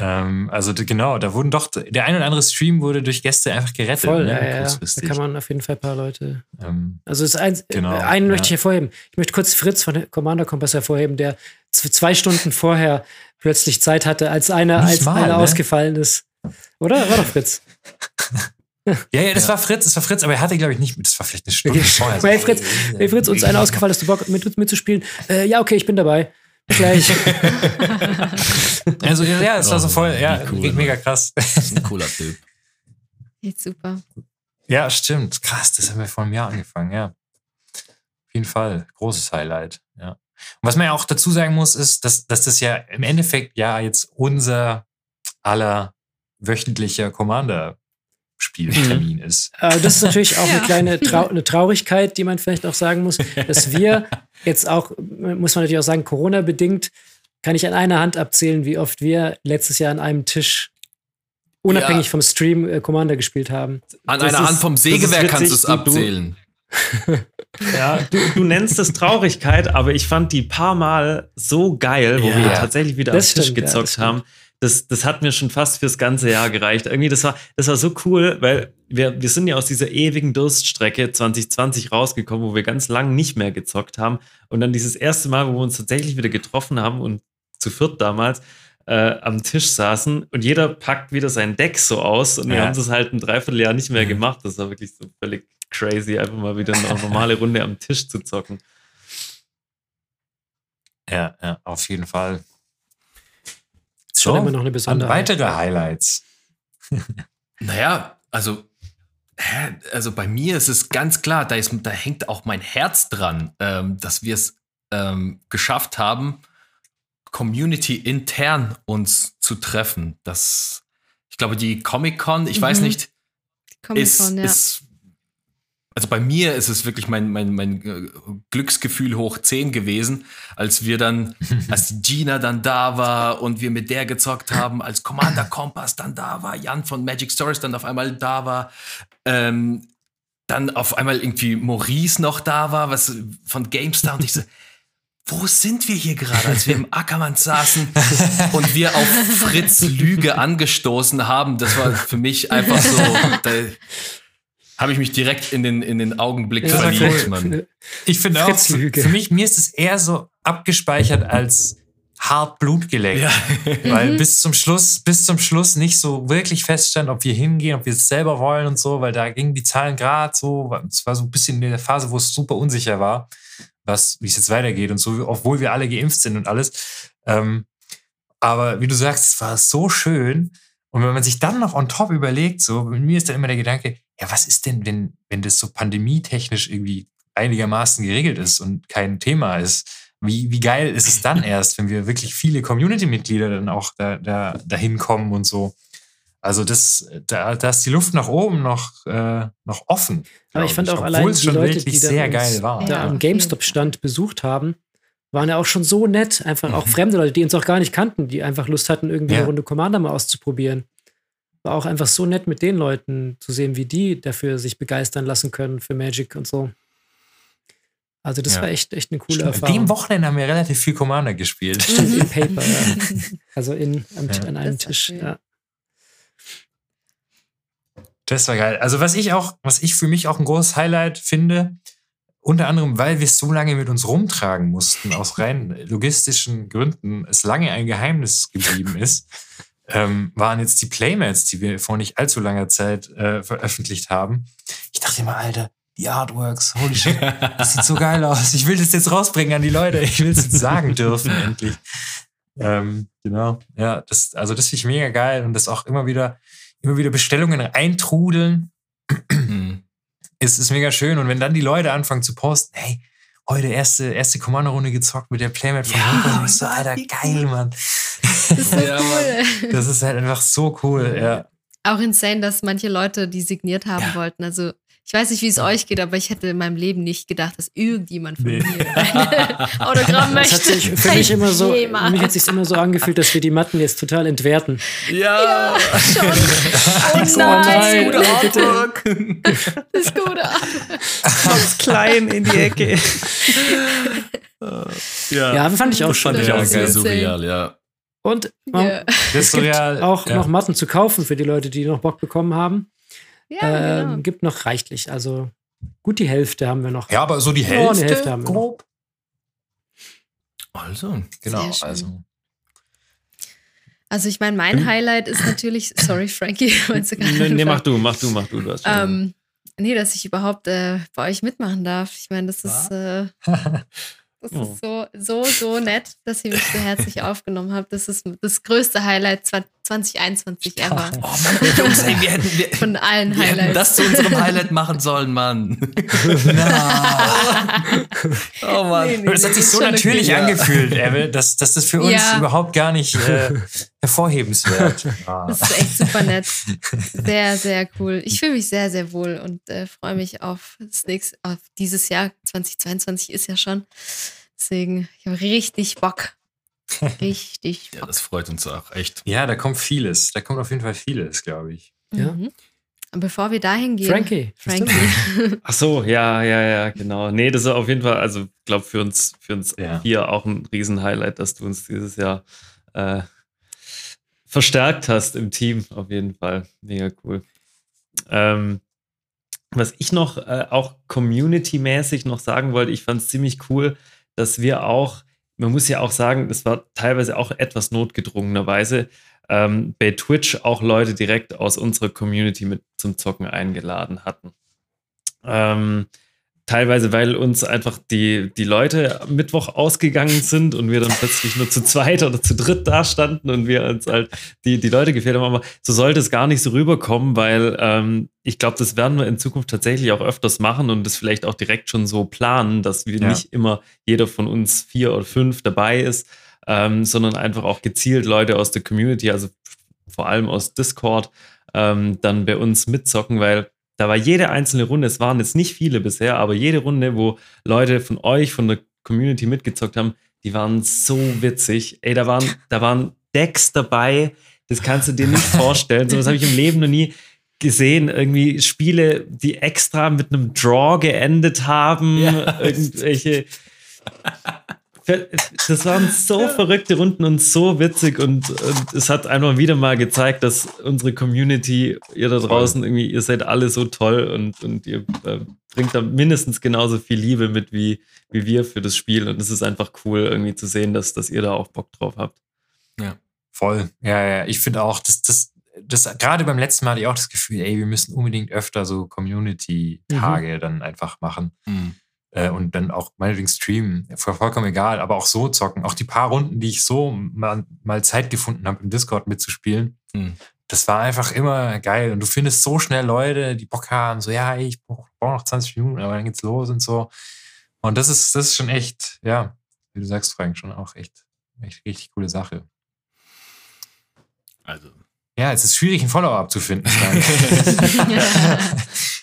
Ähm, also genau, da wurden doch, der ein oder andere Stream wurde durch Gäste einfach gerettet. Voll, ne, ja, ja, ja. Da kurzfristig. kann man auf jeden Fall ein paar Leute. ähm, Also das eins, Genau, einen ja. möchte ich hervorheben. Ich möchte kurz Fritz von der Commander Kompass hervorheben, der zwei Stunden vorher plötzlich Zeit hatte, als einer, Nicht als mal, einer ne? ausgefallen ist. Oder? War doch Fritz. <laughs> ja, ja, das war Fritz, das war Fritz, aber er hatte, glaube ich, nicht, das war vielleicht eine Stunde vorher. Hey Fritz, hey Fritz, uns einer ausgefallen, hast du Bock mit, mitzuspielen? Äh, ja, okay, ich bin dabei. Bis Gleich. <laughs> <laughs> Also, ja, es war so voll, ja, cool, mega krass. Das ist ein cooler Typ. Geht super. Ja, stimmt. Krass, das haben wir vor einem Jahr angefangen, ja. Auf jeden Fall. Großes Highlight, ja. Und was man ja auch dazu sagen muss, ist, dass, dass das ja im Endeffekt ja jetzt unser aller wöchentlicher Commander-Spieltermin ist. Äh, das ist natürlich auch <laughs> Ja. eine kleine Trau eine Traurigkeit, die man vielleicht auch sagen muss, dass wir <laughs> jetzt auch, muss man natürlich auch sagen, Corona-bedingt, kann ich an einer Hand abzählen, wie oft wir letztes Jahr an einem Tisch unabhängig Ja. vom Stream äh, Commander gespielt haben. An Das einer ist- Hand vom Sägewerk kannst du es abzählen. Ja, du, du nennst es Traurigkeit, aber ich fand die paar Mal so geil, wo Ja. wir tatsächlich wieder am Das Tisch stimmt, ja, gezockt das stimmt. haben. das, das hat mir schon fast fürs ganze Jahr gereicht. Irgendwie, das war, das war so cool, weil wir, wir sind ja aus dieser ewigen Durststrecke 2020 rausgekommen, wo wir ganz lang nicht mehr gezockt haben. Und dann dieses erste Mal, wo wir uns tatsächlich wieder getroffen haben und zu viert damals, äh, am Tisch saßen und jeder packt wieder sein Deck so aus und wir haben das halt ein Dreivierteljahr nicht mehr gemacht. Das war wirklich so völlig crazy, einfach mal wieder eine normale Runde am Tisch zu zocken. Ja, ja, auf jeden Fall. Ist schon immer noch eine besondere. weitere Highlights. naja, also, hä, also bei mir ist es ganz klar, da, ist, da hängt auch mein Herz dran, ähm, dass wir es ähm, geschafft haben, Community intern uns zu treffen. Das, ich glaube, die Comic-Con, ich mhm. weiß nicht, ist, ja. ist, also bei mir ist es wirklich mein, mein, mein äh, Glücksgefühl hoch 10 gewesen, als wir dann, <laughs> als Gina dann da war und wir mit der gezockt haben, als Commander Kompass dann da war, Jan von Magic Stories dann auf einmal da war, ähm, dann auf einmal irgendwie Maurice noch da war, was von GameStar und ich so, wo sind wir hier gerade, als wir im <laughs> Ackermann saßen und wir auf Fritz Lüge angestoßen haben? Das war für mich einfach so, <laughs> da habe ich mich direkt in den, in den Augenblick ja, verliebt, Mann. Ich finde auch, für mich, mir ist es eher so abgespeichert als hart Blut geleckt. Ja. weil bis zum Schluss, bis zum Schluss nicht so wirklich feststand, ob wir hingehen, ob wir es selber wollen und so, weil da gingen die Zahlen gerade so, es war so ein bisschen in der Phase, wo es super unsicher war was, wie es jetzt weitergeht und so, obwohl wir alle geimpft sind und alles. Ähm, aber wie du sagst, es war so schön. Und wenn man sich dann noch on top überlegt, so, bei mir ist dann immer der Gedanke, ja, was ist denn, wenn, wenn das so pandemietechnisch irgendwie einigermaßen geregelt ist und kein Thema ist? Wie, wie geil ist es dann <laughs> erst, wenn wir wirklich viele Community-Mitglieder dann auch da, da, dahin kommen und so? Also das, da, da ist die Luft nach oben noch, äh, noch offen. Aber ich fand ich, auch allein die Leute, die sehr geil war. da am GameStop-Stand besucht haben, waren ja auch schon so nett. Einfach auch mhm. fremde Leute, die uns auch gar nicht kannten, die einfach Lust hatten, irgendwie ja. eine Runde Commander mal auszuprobieren. War auch einfach so nett mit den Leuten zu sehen, wie die dafür sich begeistern lassen können für Magic und so. Also das ja. war echt, echt eine coole Stimmt. Erfahrung. Dem Wochenende haben wir relativ viel Commander gespielt. Stimmt, in <laughs> Paper, ja. Also in, am, ja. an einem Tisch, ja. Das war geil. Also was ich auch, was ich für mich auch ein großes Highlight finde, unter anderem, weil wir es so lange mit uns rumtragen mussten, aus rein logistischen Gründen, es lange ein Geheimnis geblieben ist, <laughs> ähm, waren jetzt die Playmats, die wir vor nicht allzu langer Zeit äh, veröffentlicht haben. Ich dachte immer, Alter, die Artworks, holy shit, <laughs> das sieht so geil aus. Ich will das jetzt rausbringen an die Leute. Ich will es jetzt sagen dürfen, <laughs> endlich. Ähm, genau, ja, das, also das finde ich mega geil und das auch immer wieder immer wieder Bestellungen eintrudeln. Mhm. es ist mega schön. Und wenn dann die Leute anfangen zu posten, hey, heute erste, erste Kommandorunde gezockt mit der Playmat von ja, Hongkong. Ich so, Alter, geil, Mann. Das ist so cool. Das ist halt einfach so cool, ja. Auch insane, dass manche Leute die signiert haben ja. wollten. Also ich weiß nicht, wie es euch geht, aber ich hätte in meinem Leben nicht gedacht, dass irgendjemand von nee. mir ein <laughs> Autogramm möchte. Das hat sich für mich immer so, für mich hat sich immer so angefühlt, dass wir die Matten jetzt total entwerten. Ja, ja schon. <laughs> Oh nein, das gute Artwork. Das gute Artwork. Ganz klein in die Ecke. <laughs> ja. ja, fand ich auch schon. Fand ich auch sehr surreal, ja. Und yeah. es gibt auch ja. noch Matten zu kaufen für die Leute, die noch Bock bekommen haben. Ja, ähm, genau. Gibt noch reichlich. Also gut die Hälfte haben wir noch. Ja, aber so die Hälfte, oh, Hälfte haben wir grob. Also, genau. Also. Also ich meine, mein Highlight ist natürlich, <laughs> sorry Frankie, meinst du gar nicht? Nee, nee, mach du, mach du, mach du. du hast ähm, nee, dass ich überhaupt äh, bei euch mitmachen darf. Ich meine, das ist, äh, <laughs> Das oh. ist so, so, so nett, dass ihr mich so herzlich aufgenommen habt. Das ist das größte Highlight 2021 ever. Oh Mann, Jungs, ey, wir hätten, wir, Von allen wir Highlights. Hätten das zu unserem Highlight machen sollen, Mann. oh Mann. Nee, nee, das hat sich so natürlich angefühlt, Ebbe, dass, dass das für uns ja. überhaupt gar nicht äh, hervorhebenswert war. <laughs> Das ist echt super nett. Sehr, sehr cool. Ich fühle mich sehr, sehr wohl und äh, freue mich auf das nächste, auf dieses Jahr. 2022 ist ja schon. Deswegen, ich habe richtig Bock. <laughs> Richtig. Ja, das freut uns auch, echt. Ja, da kommt vieles. Da kommt auf jeden Fall vieles, glaube ich. Ja. Mhm. Bevor wir dahin gehen. Frankie. Frankie. <laughs> Ach so, ja, ja, ja, genau. Nee, das ist auf jeden Fall, also ich glaube für uns, für uns ja. hier auch ein Riesenhighlight, dass du uns dieses Jahr äh, verstärkt hast im Team, auf jeden Fall. Mega cool. Ähm, was ich noch äh, auch community-mäßig noch sagen wollte, ich fand es ziemlich cool, dass wir auch, man muss ja auch sagen, das war teilweise auch etwas notgedrungenerweise, ähm, bei Twitch auch Leute direkt aus unserer Community mit zum Zocken eingeladen hatten. Ähm, teilweise, weil uns einfach die, die Leute Mittwoch ausgegangen sind und wir dann plötzlich nur zu zweit oder zu dritt da standen und wir uns halt die, die Leute gefehlt haben. Aber so sollte es gar nicht so rüberkommen, weil ähm, ich glaube, das werden wir in Zukunft tatsächlich auch öfters machen und das vielleicht auch direkt schon so planen, dass wir ja. nicht immer jeder von uns vier oder fünf dabei ist, ähm, sondern einfach auch gezielt Leute aus der Community, also vor allem aus Discord, ähm, dann bei uns mitzocken, weil da war jede einzelne Runde, es waren jetzt nicht viele bisher, aber jede Runde, wo Leute von euch, von der Community mitgezockt haben, die waren so witzig. Ey, da waren, da waren Decks dabei, das kannst du dir nicht <laughs> vorstellen. So was habe ich im Leben noch nie gesehen. Irgendwie Spiele, die extra mit einem Draw geendet haben, ja. irgendwelche <laughs> das waren so ja. verrückte Runden und so witzig und, und, es hat einfach wieder mal gezeigt, dass unsere Community, ihr da draußen, irgendwie, ihr seid alle so toll und, und ihr äh, bringt da mindestens genauso viel Liebe mit wie, wie wir für das Spiel und es ist einfach cool irgendwie zu sehen, dass, dass ihr da auch Bock drauf habt. Ja. Voll. Ja, ja. Ich finde auch, dass das, das gerade beim letzten Mal hatte ich auch das Gefühl, ey, wir müssen unbedingt öfter so Community-Tage mhm. dann einfach machen. Mhm äh, und dann auch meinetwegen streamen, vollkommen egal, aber auch so zocken. Auch die paar Runden, die ich so mal, mal Zeit gefunden habe, im Discord mitzuspielen, mhm. das war einfach immer geil. Und du findest so schnell Leute, die Bock haben, so, ja, ich brauche noch 20 Minuten, aber dann geht's los und so. Und das ist, das ist schon echt, ja, wie du sagst, Frank, schon auch echt, echt richtig coole Sache. Also. Ja, es ist schwierig, ein Follow-up zu finden. <laughs>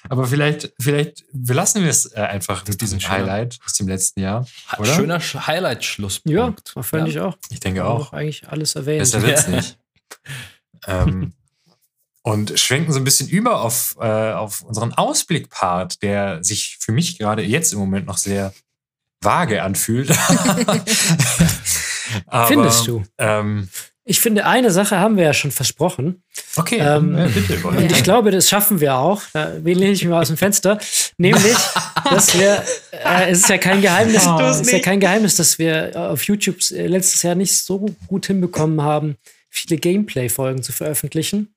Aber vielleicht, vielleicht belassen wir es äh, einfach mit diesem Highlight aus dem letzten Jahr. Oder? Schöner Highlight-Schlusspunkt. Ja, fand ja. ich auch. Ich denke auch. Eigentlich alles erwähnt. Besser wird's nicht. ähm, <laughs> und schwenken so ein bisschen über auf, äh, auf unseren Ausblick-Part, der sich für mich gerade jetzt im Moment noch sehr vage anfühlt. <laughs> Aber, Findest du? Ähm, ich finde, eine Sache haben wir ja schon versprochen. Okay, ähm, ja, bitte. Und ich glaube, das schaffen wir auch. Da lehne ich mich mal aus dem Fenster. Nämlich, <laughs> dass wir, äh, es ist ja kein Geheimnis, oh, es ist ja kein Geheimnis, dass wir auf YouTube äh, letztes Jahr nicht so gut hinbekommen haben, viele Gameplay-Folgen zu veröffentlichen.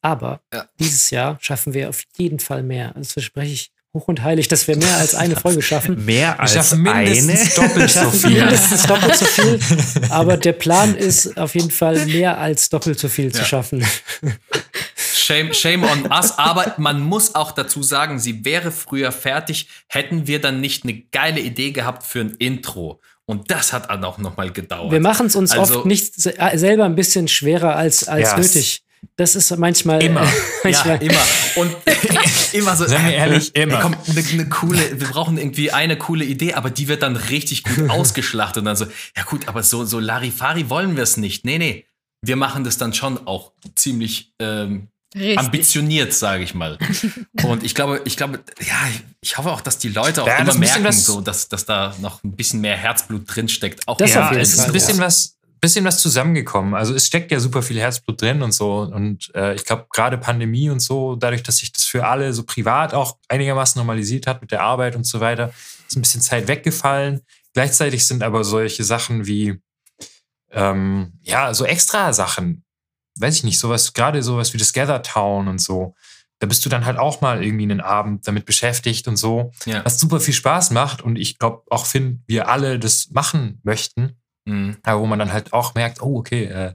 Aber ja. dieses Jahr schaffen wir auf jeden Fall mehr. Das verspreche ich hoch und heilig, dass wir mehr als eine <laughs> Folge schaffen. Mehr als schaffen mindestens eine? doppelt so <laughs> viel. Mindestens doppelt so viel. <laughs> Aber der Plan ist auf jeden Fall mehr als doppelt so viel ja. zu schaffen. Shame, shame on us. Aber man muss auch dazu sagen, sie wäre früher fertig, hätten wir dann nicht eine geile Idee gehabt für ein Intro. Und das hat dann auch nochmal gedauert. Wir machen es uns also, oft nicht selber ein bisschen schwerer als, als yes. nötig. Das ist manchmal. Immer. <laughs> manchmal. Ja, immer. Und <laughs> immer so. Seien wir ehrlich, immer. Ey, komm, eine, eine, coole, wir brauchen irgendwie eine coole Idee, aber die wird dann richtig gut <laughs> ausgeschlachtet. Und dann so, ja gut, aber so, so Larifari wollen wir es nicht. Nee, nee. Wir machen das dann schon auch ziemlich ähm, ambitioniert, sage ich mal. Und ich glaube, ich glaube, ja, ich hoffe auch, dass die Leute auch ja, immer merken, so, dass, dass da noch ein bisschen mehr Herzblut drinsteckt. Auch das ja, es ist ein bisschen was bisschen was zusammengekommen. Also es steckt ja super viel Herzblut drin und so. Und äh, ich glaube, gerade Pandemie und so, dadurch, dass sich das für alle so privat auch einigermaßen normalisiert hat mit der Arbeit und so weiter, ist ein bisschen Zeit weggefallen. Gleichzeitig sind aber solche Sachen wie, ähm, ja, so extra Sachen, weiß ich nicht, sowas, gerade sowas wie das Gather Town und so. Da bist du dann halt auch mal irgendwie einen Abend damit beschäftigt und so, ja. was super viel Spaß macht. Und ich glaube auch, Finn, wir alle das machen möchten. Mhm. Aber wo man dann halt auch merkt, oh, okay, äh,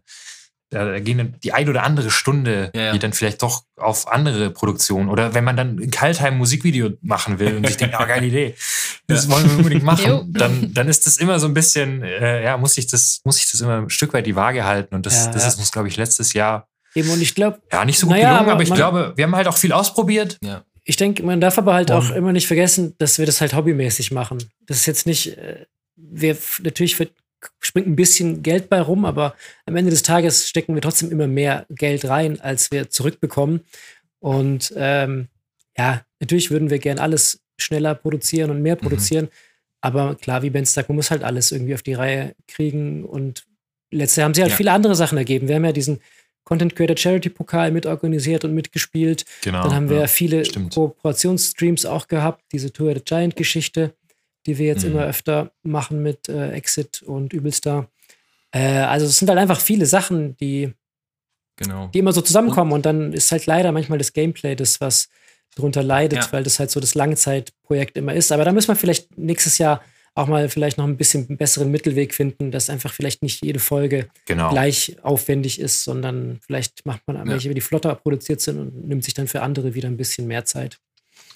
da gehen die ein oder andere Stunde, ja, ja. die dann vielleicht doch auf andere Produktionen oder wenn man dann in Kaltheim Musikvideo machen will und sich denkt, ah, geile Idee, <laughs> das ja. wollen wir unbedingt <laughs> machen, dann, dann ist das immer so ein bisschen, äh, ja, muss ich das, muss ich das immer ein Stück weit die Waage halten und das, das ist uns, glaube ich, letztes Jahr Eben, und ich glaube. Ja, nicht so gut naja, gelungen, aber, aber ich glaube, wir haben halt auch viel ausprobiert. Ja. Ich denke, man darf aber halt und. auch immer nicht vergessen, dass wir das halt hobbymäßig machen. Das ist jetzt nicht, äh, wir, natürlich wird springt ein bisschen Geld bei rum, aber am Ende des Tages stecken wir trotzdem immer mehr Geld rein, als wir zurückbekommen. Und ähm, ja, natürlich würden wir gern alles schneller produzieren und mehr mhm. produzieren. Mhm. Aber klar, wie Ben sagt, man muss halt alles irgendwie auf die Reihe kriegen. Und letztes Jahr haben sie halt ja. viele andere Sachen ergeben. Wir haben ja diesen Content Creator Charity Pokal mitorganisiert und mitgespielt. Genau. Dann haben wir ja. viele. Kooperationsstreams auch gehabt, diese Tour the Giant Geschichte, die wir jetzt Mhm. immer öfter machen mit äh, Exit und Übelstar. Äh, also es sind halt einfach viele Sachen, die, Genau. die immer so zusammenkommen und dann ist halt leider manchmal das Gameplay das, was drunter leidet, Ja. weil das halt so das Langzeitprojekt immer ist. Aber da müssen wir vielleicht nächstes Jahr auch mal vielleicht noch ein bisschen besseren Mittelweg finden, dass einfach vielleicht nicht jede Folge Genau. gleich aufwendig ist, sondern vielleicht macht man welche, die flotter produziert sind und nimmt sich dann für andere wieder ein bisschen mehr Zeit.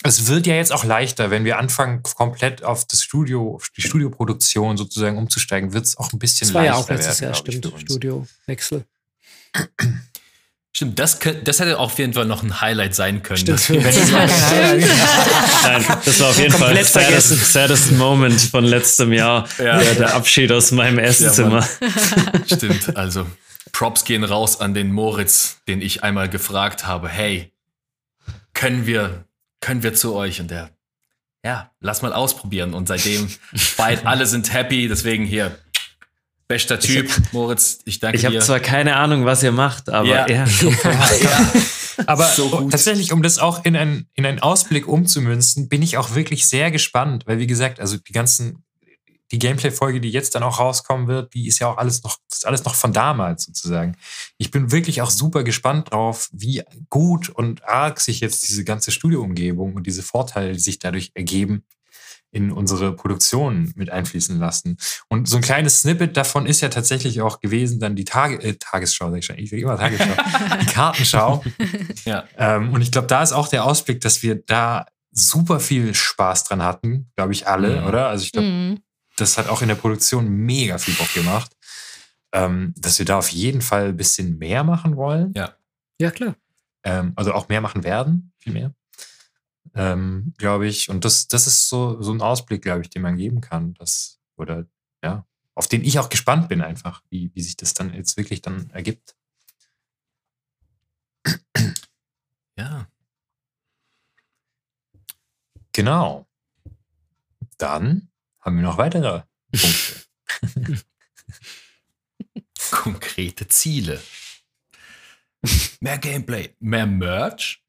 Es wird ja jetzt auch leichter, wenn wir anfangen, komplett auf das Studio, auf die Studioproduktion sozusagen umzusteigen, wird es auch ein bisschen Das war ja leichter auch letztes werden, Jahr, stimmt, für uns. Studiowechsel. Stimmt, das, könnt, das hätte auf jeden Fall noch ein Highlight sein können. Stimmt. kein <laughs> <laughs> Nein, das war auf jeden Fall Komplett das saddest, saddest Moment von letztem Jahr. Ja. der, der Abschied aus meinem Esszimmer. <laughs> Stimmt, also Props gehen raus an den Moritz, den ich einmal gefragt habe, hey, können wir, können wir zu euch? Und der, ja, lass mal ausprobieren. Und seitdem, <laughs> beid, alle sind happy, deswegen hier, bester Typ, Moritz, ich danke ich habe dir. zwar keine Ahnung, was ihr macht, aber Ja. ja. <laughs> ja, <laughs> Aber So tatsächlich, um das auch in, ein, in einen Ausblick umzumünzen, bin ich auch wirklich sehr gespannt, weil wie gesagt, also die ganzen, die Gameplay-Folge, die jetzt dann auch rauskommen wird, die ist ja auch alles noch, das ist alles noch von damals sozusagen. Ich bin wirklich auch super gespannt drauf, wie gut und arg sich jetzt diese ganze Studioumgebung und diese Vorteile, die sich dadurch ergeben, in unsere Produktion mit einfließen lassen. Und so ein kleines Snippet davon ist ja tatsächlich auch gewesen, dann die Tage, äh, Tagesschau, sag ich schon, ich sag immer Tagesschau, die <laughs> Kartenschau. ja. Ähm, und ich glaube, da ist auch der Ausblick, dass wir da super viel Spaß dran hatten, glaube ich, alle, Mhm. oder? Also ich glaube, Mhm. Das hat auch in der Produktion mega viel Bock gemacht. Ähm, dass wir da auf jeden Fall ein bisschen mehr machen wollen. Ja. Ja, klar. Ähm, also auch mehr machen werden, viel mehr. Ähm, glaube ich. Und das, das ist so, so ein Ausblick, glaube ich, den man geben kann. Das, oder ja, auf den ich auch gespannt bin, einfach, wie, wie sich das dann jetzt wirklich dann ergibt. ja. Genau. Dann haben wir noch weitere <laughs> Punkte. Konkrete Ziele. Mehr Gameplay, mehr Merch.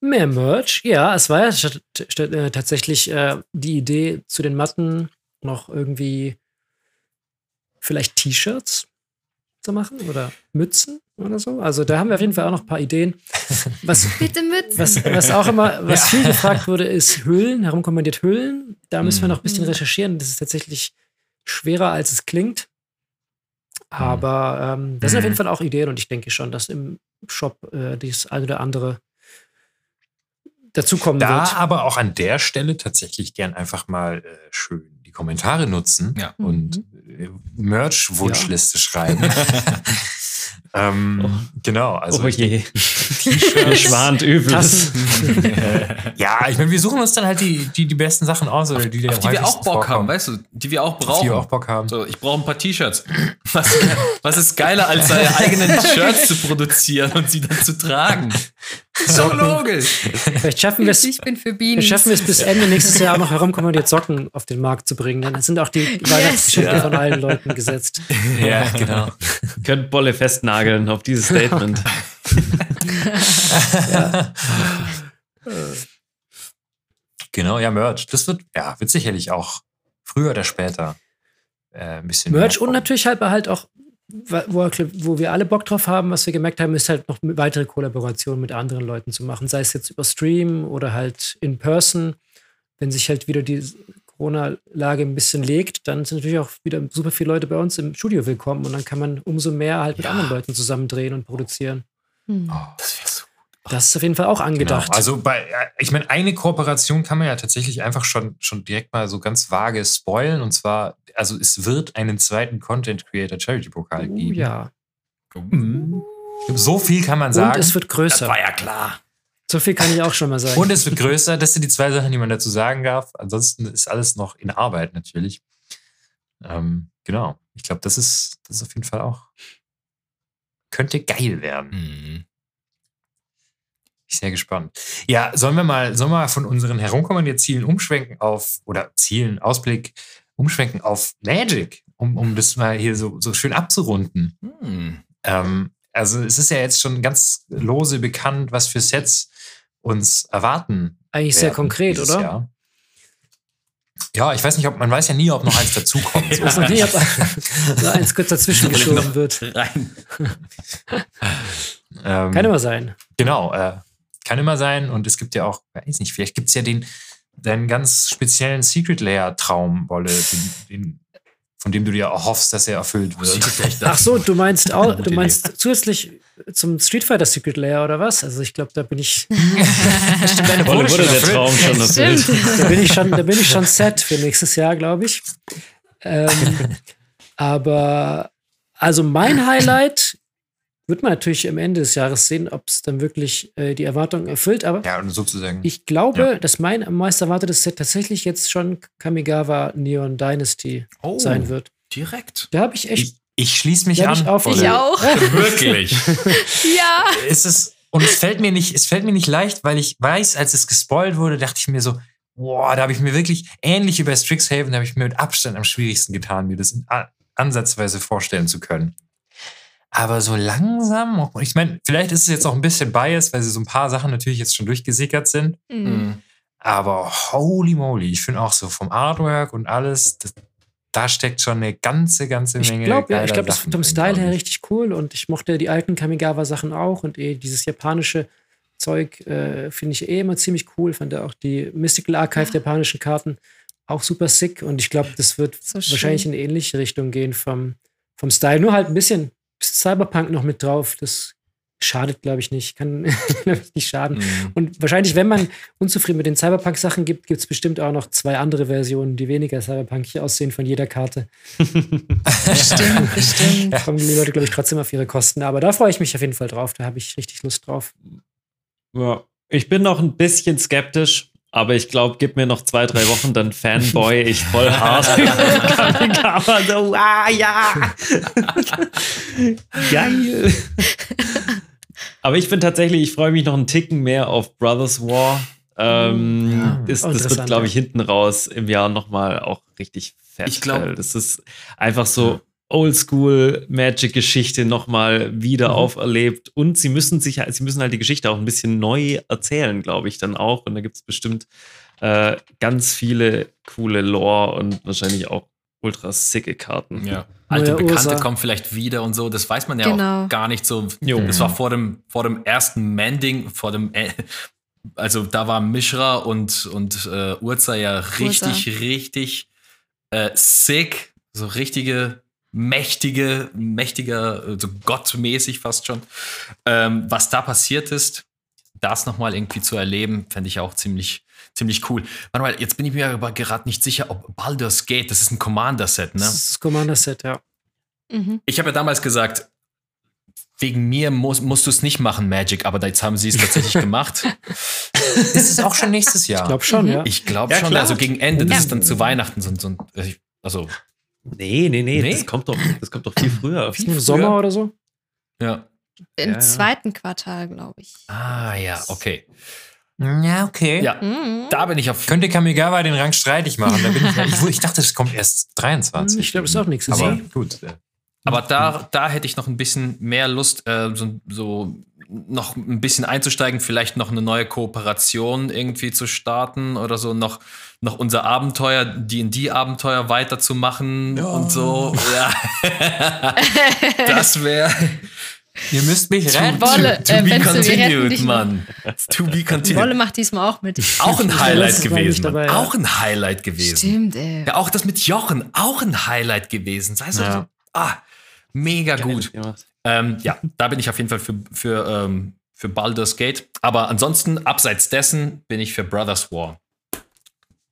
Mehr Merch, ja, es war ja äh, tatsächlich äh, die Idee zu den Matten noch irgendwie vielleicht T-Shirts zu machen oder Mützen oder so. Also da haben wir auf jeden Fall auch noch ein paar Ideen. Was, <laughs> Bitte Mützen. was, was auch immer, was viel gefragt wurde, ist Hüllen, herumkommandiert Hüllen. Da müssen wir noch ein bisschen Mhm. recherchieren. Das ist tatsächlich schwerer, als es klingt. Aber ähm, das sind auf jeden Mhm. Fall auch Ideen und ich denke schon, dass im Shop äh, das eine oder andere dazukommen Da wird. aber auch an der Stelle tatsächlich gern einfach mal äh, schön Kommentare nutzen Ja. und äh, Merch-Wunschliste schreiben. <laughs> <laughs> ähm, Genau, also oh ich je. Mir schwant Übles. <laughs> Ja, ich meine, wir suchen uns dann halt die, die, die besten Sachen aus, oder die, die, Auf die wir auch Bock haben, vorkommen. weißt du, die wir auch Auf die brauchen. wir auch Bock haben. So, ich brauche ein paar T-Shirts. Was, was ist geiler, als seine eigenen Shirts zu produzieren und sie dann zu tragen? Ist doch logisch. Vielleicht schaffen wir es. ich bin für Wir Bienen. schaffen es bis Ende nächstes Jahr auch noch herumkommandiert Socken auf den Markt zu bringen. Dann sind auch die Weihnachtsgeschenke Ja. von allen Leuten gesetzt. Ja, genau. Könnt Bolle festnageln auf dieses <laughs> Statement. Genau, ja, Merch. Das wird, ja, wird sicherlich auch früher oder später äh, ein bisschen Merch mehr und natürlich halt halt auch, wo, wo wir alle Bock drauf haben, was wir gemerkt haben, ist halt noch weitere Kollaborationen mit anderen Leuten zu machen. Sei es jetzt über Stream oder halt in person. Wenn sich halt wieder die Corona-Lage ein bisschen legt, dann sind natürlich auch wieder super viele Leute bei uns im Studio willkommen und dann kann man umso mehr halt mit Ja. anderen Leuten zusammen drehen und produzieren. Hm. Das wäre so. Das ist auf jeden Fall auch Genau. angedacht. Also bei, äh, ich meine, eine Kooperation kann man ja tatsächlich einfach schon, schon direkt mal so ganz vage spoilen. Und zwar, also es wird einen zweiten Content Creator Charity Pokal oh, geben. ja. Mhm. So viel kann man Und sagen. es wird größer. ja klar. So viel kann ich auch schon mal sagen. Und es wird größer. Das sind die zwei Sachen, die man dazu sagen darf. Ansonsten ist alles noch in Arbeit natürlich. Ähm, genau. Ich glaube, das ist, das ist auf jeden Fall auch. Könnte geil werden. Mhm. Ich bin sehr gespannt. Ja, sollen wir mal, sollen wir mal von unseren herumkommandierten Zielen umschwenken auf, oder Zielen, Ausblick, umschwenken auf Magic, um, um das mal hier so, so schön abzurunden. Hm. Ähm, Also es ist ja jetzt schon ganz lose bekannt, was für Sets uns erwarten. Eigentlich sehr konkret, oder? Jahr. Ja, ich weiß nicht, ob man weiß ja nie, ob noch eins dazukommt. <laughs> Weiß noch nie, ob <laughs> da eins kurz dazwischen geschoben wird. Rein. <laughs> Ähm, Kann immer sein. Genau, äh, kann immer sein. Und es gibt ja auch, weiß nicht, vielleicht gibt es ja den, deinen ganz speziellen Secret Layer-Traum, Wolle, den, den, von dem du dir erhoffst, dass er erfüllt wird. Ach so, du meinst <laughs> auch, du meinst zusätzlich zum Street Fighter Secret Layer oder was? Also ich glaube, da bin ich, <laughs> Stimmt, deine Wolle wurde der. Traum schon erfüllt. Da bin ich schon, da bin ich schon set für nächstes Jahr, glaube ich. Ähm, <laughs> aber also mein Highlight wird man natürlich am Ende des Jahres sehen, ob es dann wirklich äh, die Erwartungen erfüllt. Aber Ja, sozusagen. ich glaube, Ja. dass mein am meisten erwartetes Set tatsächlich jetzt schon Kamigawa Neon Dynasty Oh, sein wird. direkt. Da habe ich echt ich, ich schließe mich an. ich auf-. Ich auch. <laughs> Wirklich. <laughs> Ja. es ist, und es fällt mir nicht, es fällt mir nicht leicht, weil ich weiß, als es gespoilt wurde, dachte ich mir so, boah, da habe ich mir wirklich, ähnlich wie bei Strixhaven, da habe ich mir mit Abstand am schwierigsten getan, mir das in, ansatzweise vorstellen zu können. Aber so langsam, auch- ich meine, vielleicht ist es jetzt auch ein bisschen biased, weil sie so ein paar Sachen natürlich jetzt schon durchgesickert sind. Mhm. Mhm. Aber holy moly, ich finde auch so vom Artwork und alles, das, da steckt schon eine ganze, ganze Ich Menge. glaube, ja, ich glaube, das ist vom Style her ich. richtig cool und ich mochte die alten Kamigawa-Sachen auch und eh dieses japanische Zeug äh, finde ich eh immer ziemlich cool. Fand auch die Mystical Archive der japanischen Karten auch super sick und ich glaube, das wird So wahrscheinlich in eine ähnliche Richtung gehen vom, vom Style. Nur halt ein bisschen Cyberpunk noch mit drauf. Das schadet, glaube ich, nicht. Kann <laughs> ich, nicht schaden. Mhm. Und wahrscheinlich, wenn man unzufrieden mit den Cyberpunk-Sachen gibt, gibt es bestimmt auch noch zwei andere Versionen, die weniger cyberpunkig aussehen von jeder Karte. <laughs> Bestimmt, bestimmt. Da kommen die Leute, glaube ich, trotzdem auf ihre Kosten. Aber da freue ich mich auf jeden Fall drauf. Da habe ich richtig Lust drauf. Ja. Ich bin noch ein bisschen skeptisch, aber ich glaube, gib mir noch zwei, drei Wochen, dann Fanboy ich voll hart. Kamigawa, so, ah, ja. Geil. aber ich bin tatsächlich, ich freue mich noch einen Ticken mehr auf Brothers War. Ähm, Ja. ist, das wird, glaube ich, hinten raus im Jahr nochmal auch richtig fett. Ich glaub- weil das ist einfach so Oldschool Magic-Geschichte nochmal wieder Mhm. auferlebt. Und sie müssen sich, sie müssen halt die Geschichte auch ein bisschen neu erzählen, glaube ich, dann auch. Und da gibt es bestimmt äh, ganz viele coole Lore und wahrscheinlich auch ultra sicke Karten. Ja. Alte Neuer Bekannte Ursa. kommen vielleicht wieder und so. Das weiß man ja Genau. auch gar nicht so. Jo. Das war vor dem, vor dem ersten Mending, vor dem, äh, also da war Mishra und, und äh, Urza ja richtig, richtig äh, sick. So richtige, mächtige, mächtiger, so gottmäßig fast schon. Ähm, was da passiert ist, das nochmal irgendwie zu erleben, fände ich auch ziemlich, ziemlich cool. Warte mal, jetzt bin ich mir aber gerade nicht sicher, ob Baldur's Gate, das ist ein Commander-Set, ne? Das ist das Commander-Set, ja. Mhm. Ich habe ja damals gesagt, wegen mir muss, musst du es nicht machen, Magic, aber jetzt haben sie es tatsächlich gemacht. <laughs> Ist es auch schon nächstes Jahr? Ich glaube schon, Mhm. ja. Ich glaube Ja, schon, klar. also gegen Ende, das Ja. ist dann zu Weihnachten so, ein- so ein, also, Nee, nee, nee, Nee? Das, kommt doch, das kommt doch viel früher. Ist Im Sommer oder so? ja. Im Ja, ja. zweiten Quartal, glaube ich. Ah, ja, okay. Ja, okay. Ja, Mhm. da bin ich auf. Könnte Kamigawa den Rang streitig machen. Da bin ich, <laughs> ich, ich dachte, es kommt erst 23. Ich glaube, es ist auch nichts. Aber Aber gut. Aber da, da hätte ich noch ein bisschen mehr Lust, äh, so, so noch ein bisschen einzusteigen, vielleicht noch eine neue Kooperation irgendwie zu starten oder so, noch, noch unser Abenteuer, D&D-Abenteuer weiterzumachen und so. Ja. <laughs> das wäre Ihr müsst mich retten. Wolle, to äh, be Wenzel, wir retten continued. Mann. To be Wolle continued. macht diesmal auch mit. Auch ein Highlight gewesen. dabei, Mann. ja. Auch ein Highlight gewesen. Stimmt, ey. Ja, auch das mit Jochen, auch ein Highlight gewesen. Sei so, Ja. so ah, mega gut. Gemacht. Ähm, ja, da bin ich auf jeden Fall für, für, ähm, für Baldur's Gate. Aber ansonsten, abseits dessen, bin ich für Brothers War.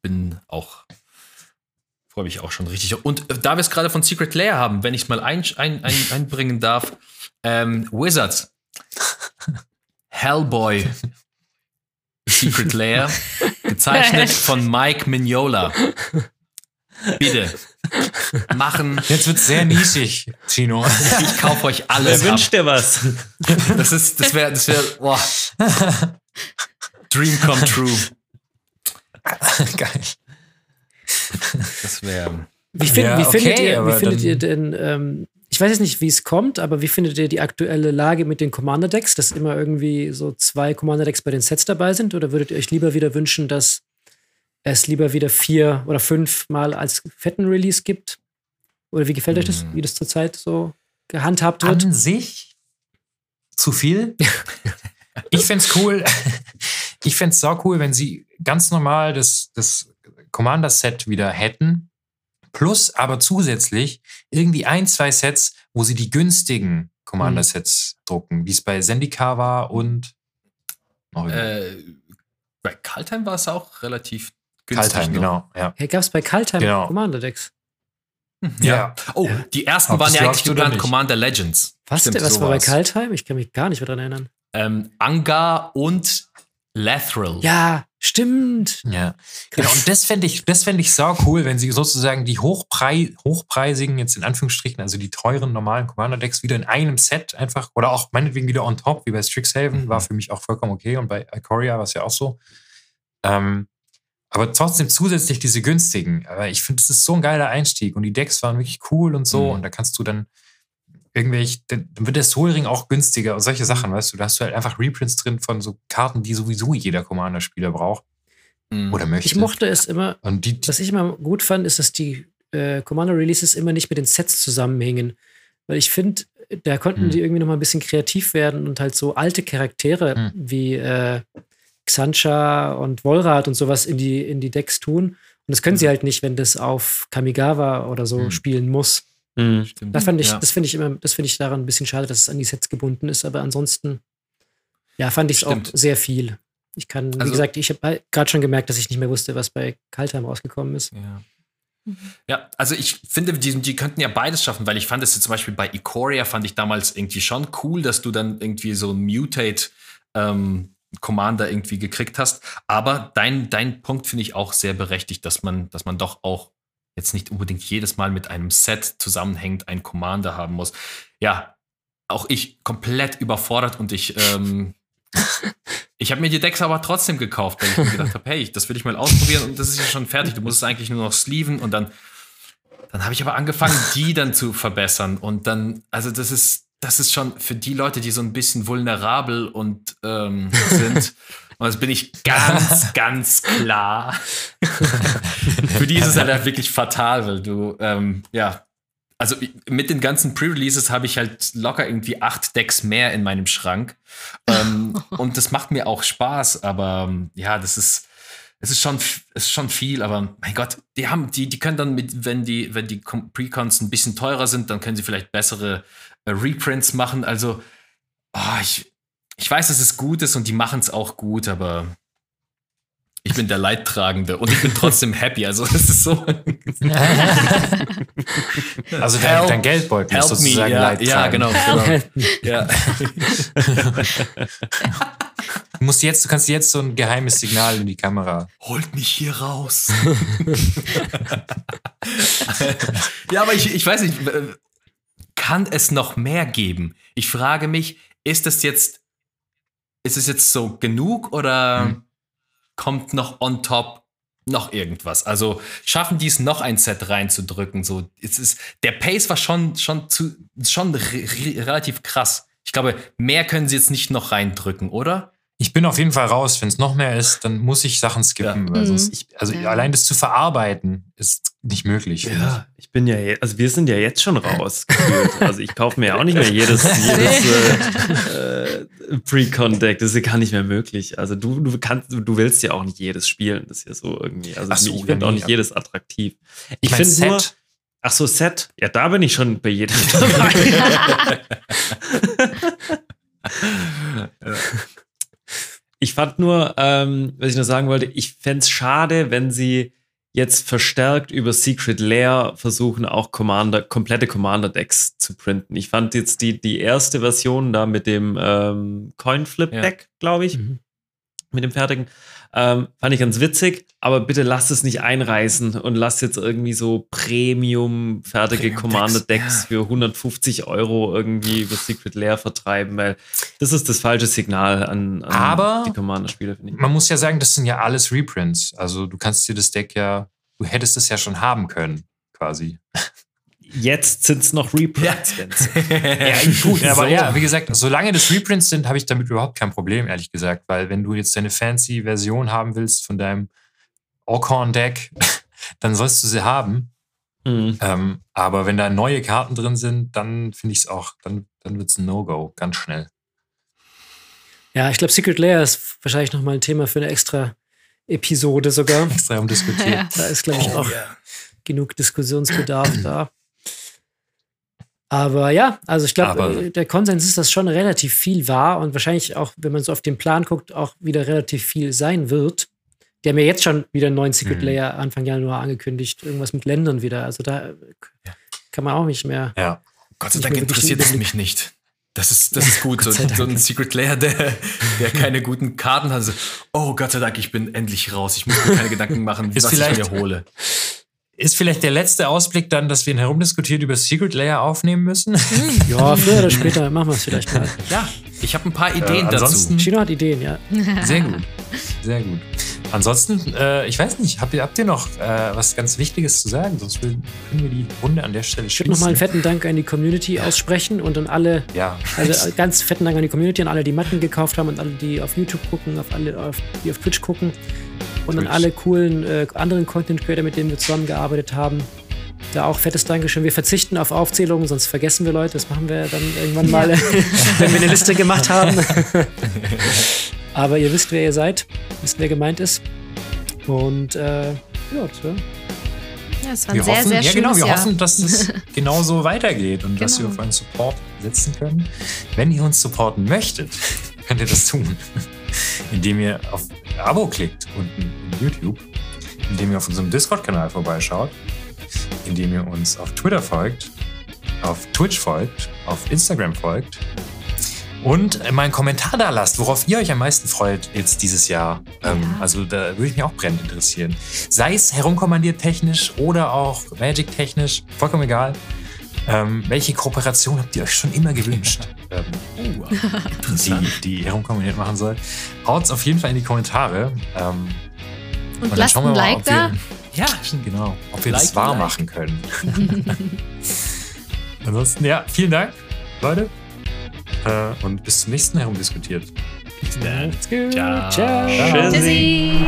Bin auch, freue mich auch schon richtig. Und äh, da wir es gerade von Secret Lair haben, wenn ich es mal ein, ein, ein, <laughs> einbringen darf, ähm, Wizards. <laughs> Hellboy. Secret Lair. Gezeichnet <laughs> von Mike Mignola. Bitte. Machen. Jetzt wird es sehr nischig, Chino. Ich kaufe euch Wer alles ab. wünscht dir was? Das ist, das wäre, das wäre, boah. Dream come true. <laughs> Geil. Das wäre. Wie, find, Ja, wie findet okay, ihr, wie findet ihr denn, ähm, ich weiß jetzt nicht, wie es kommt, aber wie findet ihr die aktuelle Lage mit den Commander-Decks, dass immer irgendwie so zwei Commander-Decks bei den Sets dabei sind? Oder würdet ihr euch lieber wieder wünschen, dass es lieber wieder vier oder fünf Mal als fetten Release gibt? Oder wie gefällt euch das, wie das zurzeit so gehandhabt wird? An sich zu viel. <laughs> ich fände es cool. Ich fände es sau cool, wenn sie ganz normal das, das Commander-Set wieder hätten. Plus aber zusätzlich irgendwie ein, zwei Sets, wo sie die günstigen Commander-Sets drucken, wie es bei Zendikar war und. Äh, bei Kaltheim war es auch relativ günstig. Kaltheim, noch. genau. Ja. Hey, gab es bei Kaltheim Genau. Commander-Decks? Ja. Oh, die ersten Ob waren ja eigentlich geplant nicht? Commander Legends. Was, Stimmt, was war bei. Kaltheim? Ich kann mich gar nicht mehr dran erinnern. Ähm, Angar und Lathril. Ja, stimmt. Ja, genau. Und das fände ich, das fände ich sau cool, wenn sie sozusagen die Hochprei hochpreisigen, jetzt in Anführungsstrichen, also die teuren normalen Commander-Decks wieder in einem Set einfach oder auch meinetwegen wieder on top, wie bei Strixhaven, war für mich auch vollkommen okay und bei Ikoria war es ja auch so. Ähm, aber trotzdem zusätzlich diese günstigen. Aber ich finde, das ist so ein geiler Einstieg und die Decks waren wirklich cool und so Mhm. und da kannst du dann irgendwelche, dann wird der Soul-Ring auch günstiger und solche Sachen, weißt du, da hast du halt einfach Reprints drin von so Karten, die sowieso jeder Commander-Spieler braucht Mhm. oder möchte. Ich mochte es immer, Und die, die was ich immer gut fand, ist, dass die äh, Commander-Releases immer nicht mit den Sets zusammenhingen. Weil ich finde, da konnten Hm. die irgendwie noch mal ein bisschen kreativ werden und halt so alte Charaktere Hm. wie äh, Xancha und Volrat und sowas in die, in die Decks tun. Und das können sie halt nicht, wenn das auf Kamigawa oder so Hm. spielen muss. Mhm. Stimmt. Das fand ich, Ja. das finde ich immer, das finde ich daran ein bisschen schade, dass es an die Sets gebunden ist, aber ansonsten, ja, fand ich es auch sehr viel. Ich kann, wie Also- gesagt, ich habe gerade schon gemerkt, dass ich nicht mehr wusste, was bei Kaltheim rausgekommen ist. Ja. Ja, also ich finde, die, die könnten ja beides schaffen, weil ich fand es zum Beispiel bei Ikoria fand ich damals irgendwie schon cool, dass du dann irgendwie so ein Mutate ähm, Commander irgendwie gekriegt hast. Aber dein, dein Punkt finde ich auch sehr berechtigt, dass man, dass man doch auch jetzt nicht unbedingt jedes Mal mit einem Set zusammenhängt, ein Commander haben muss. Ja, auch ich komplett überfordert und ich, ähm, <laughs> ich habe mir die Decks aber trotzdem gekauft, weil ich mir gedacht habe, hey, das will ich mal ausprobieren und das ist ja schon fertig. Du musst es eigentlich nur noch sleeven und dann, dann habe ich aber angefangen, <laughs> die dann zu verbessern und dann, also das ist, das ist schon für die Leute, die so ein bisschen vulnerabel und ähm, sind. <laughs> Und das bin ich ganz, <laughs> ganz klar. <laughs> für die ist es halt wirklich fatal, weil du, ähm, ja, also mit den ganzen Pre-Releases habe ich halt locker irgendwie acht Decks mehr in meinem Schrank. Ähm, <laughs> und das macht mir auch Spaß, aber ähm, ja, das ist, es ist schon, es ist schon viel, aber mein Gott, die haben, die, die können dann mit, wenn die, wenn die Precons ein bisschen teurer sind, dann können sie vielleicht bessere äh, Reprints machen. Also, oh, ich, ich weiß, dass es gut ist und die machen es auch gut, aber ich bin der Leidtragende und ich bin trotzdem <laughs> happy. Also, es ist so. <laughs> also dein, dein Geldbeutel ist Help me, sozusagen ja, ja, genau. <laughs> genau. Ja. Du, musst jetzt, du kannst jetzt so ein geheimes Signal in die Kamera. Holt mich hier raus. ja, aber ich, ich weiß nicht, kann es noch mehr geben? Ich frage mich, ist das jetzt, ist es jetzt so genug oder Hm. kommt noch on top noch irgendwas? Also schaffen die es noch ein Set reinzudrücken? So, es ist, der Pace war schon, schon, zu, schon re, re, relativ krass. Ich glaube, mehr können sie jetzt nicht noch reindrücken, oder? Ich bin auf jeden Fall raus. Wenn es noch mehr ist, dann muss ich Sachen skippen. Ja. Weil Mhm. sonst ich, also Ja. allein das zu verarbeiten ist nicht möglich. Ja, ich bin ja, also wir sind ja jetzt schon raus. <laughs> Also ich kaufe mir ja auch nicht mehr jedes, <laughs> jedes äh, äh, Pre-Con-Deck. Das ist ja gar nicht mehr möglich. Also du, du kannst, du willst ja auch nicht jedes spielen. Das ist ja so irgendwie. Also so, ich ja, finde auch nicht jedes attraktiv. Ich, Ich mein, finde nur, Set, ach so, Set. Ja, da bin ich schon bei jedem <laughs> dabei. Ich fand nur, ähm, was ich nur sagen wollte, ich fände es schade, wenn sie jetzt verstärkt über Secret Lair versuchen, auch Commander, komplette Commander-Decks zu printen. Ich fand jetzt die, die erste Version da mit dem ähm, Coin-Flip-Deck, glaube ich, Mhm. mit dem fertigen, ähm, fand ich ganz witzig, aber bitte lasst es nicht einreißen und lasst jetzt irgendwie so Premium fertige Premium-Decks, Commander-Decks ja. für 150 Euro irgendwie über Secret Lair vertreiben, weil das ist das falsche Signal an, an Aber die Commander-Spieler, finde ich. man muss ja sagen, das sind ja alles Reprints. Also du kannst dir das Deck ja, du hättest es ja schon haben können, quasi. Jetzt sind es noch Reprints. Ja, <laughs> gut, aber So. ja, wie gesagt, solange das Reprints sind, habe ich damit überhaupt kein Problem, ehrlich gesagt. Weil wenn du jetzt deine fancy Version haben willst von deinem Orkhorn-Deck, <laughs> dann sollst du sie haben. Hm. Ähm, aber wenn da neue Karten drin sind, dann finde ich es auch, dann, dann wird es ein No-Go, ganz schnell. Ja, ich glaube, Secret Layer ist wahrscheinlich nochmal ein Thema für eine extra Episode sogar. Extra umdiskutiert. Ja. Da ist, glaube ich, auch genug Diskussionsbedarf da. Aber ja, also ich glaube, der Konsens ist, dass schon relativ viel war und wahrscheinlich auch, wenn man so auf den Plan guckt, auch wieder relativ viel sein wird. Die haben ja jetzt schon wieder einen neuen Secret Mhm. Layer Anfang Januar angekündigt, irgendwas mit Ländern wieder. Also da kann man auch nicht mehr. Ja. Gott sei Dank interessiert es mich nicht. Das ist, das ist <laughs> gut. So, so ein Secret Layer, der, der <laughs> keine guten Karten hat. So, oh Gott sei Dank, ich bin endlich raus. Ich muss mir keine Gedanken machen, Ist was ich mir hole. Ist vielleicht der letzte Ausblick dann, dass wir ihn herumdiskutiert über Secret Layer aufnehmen müssen? <laughs> Ja, früher oder später machen wir es vielleicht mal. Ja, ich habe ein paar Ideen dazu. ansonsten- Chino hat Ideen, ja. Sehr gut. Sehr gut. Ansonsten, äh, ich weiß nicht, habt ihr, habt ihr noch äh, was ganz Wichtiges zu sagen? Sonst können wir die Runde an der Stelle Ich würde nochmal einen schließen. fetten Dank an die Community aussprechen und an alle, Ja, also ganz fetten Dank an die Community, an alle, die Matten gekauft haben und alle, die auf YouTube gucken, auf alle, auf, die auf Twitch gucken und an Twitch. alle coolen äh, anderen Content Creator, mit denen wir zusammengearbeitet haben. Da auch fettes Dankeschön. Wir verzichten auf Aufzählungen, sonst vergessen wir Leute. Das machen wir dann irgendwann mal, <laughs> wenn wir eine Liste gemacht haben. <laughs> Aber ihr wisst, wer ihr seid, wisst, wer gemeint ist. Und äh, ja, das war Ja, es war ein wir sehr, hoffen, sehr ja, schönes genau, wir Jahr. hoffen, dass es <laughs> genauso weitergeht und dass wir Genau. auf einen Support setzen können. Wenn ihr uns supporten möchtet, könnt ihr das tun, indem ihr auf Abo klickt unten in YouTube, indem ihr auf unserem Discord-Kanal vorbeischaut, indem ihr uns auf Twitter folgt, auf Twitch folgt, auf Instagram folgt und mal einen Kommentar da lasst, worauf ihr euch am meisten freut jetzt dieses Jahr. Ähm, Ja. also da würde ich mich auch brennend interessieren. Sei es herumkommandiert technisch oder auch Magic technisch, vollkommen egal. Ähm, welche Kooperation habt ihr euch schon immer gewünscht, <laughs> ähm, die, die herumkommandiert machen soll? Haut's auf jeden Fall in die Kommentare. Ähm, Und dann lasst ein Like da. Ja, genau, ob wir das Like, wahr like. machen können. <laughs> Ansonsten, ja, vielen Dank, Leute. Äh, und bis zum nächsten Herumdiskutiert. Gut. Ciao. Ciao. Ciao. Tschüssi.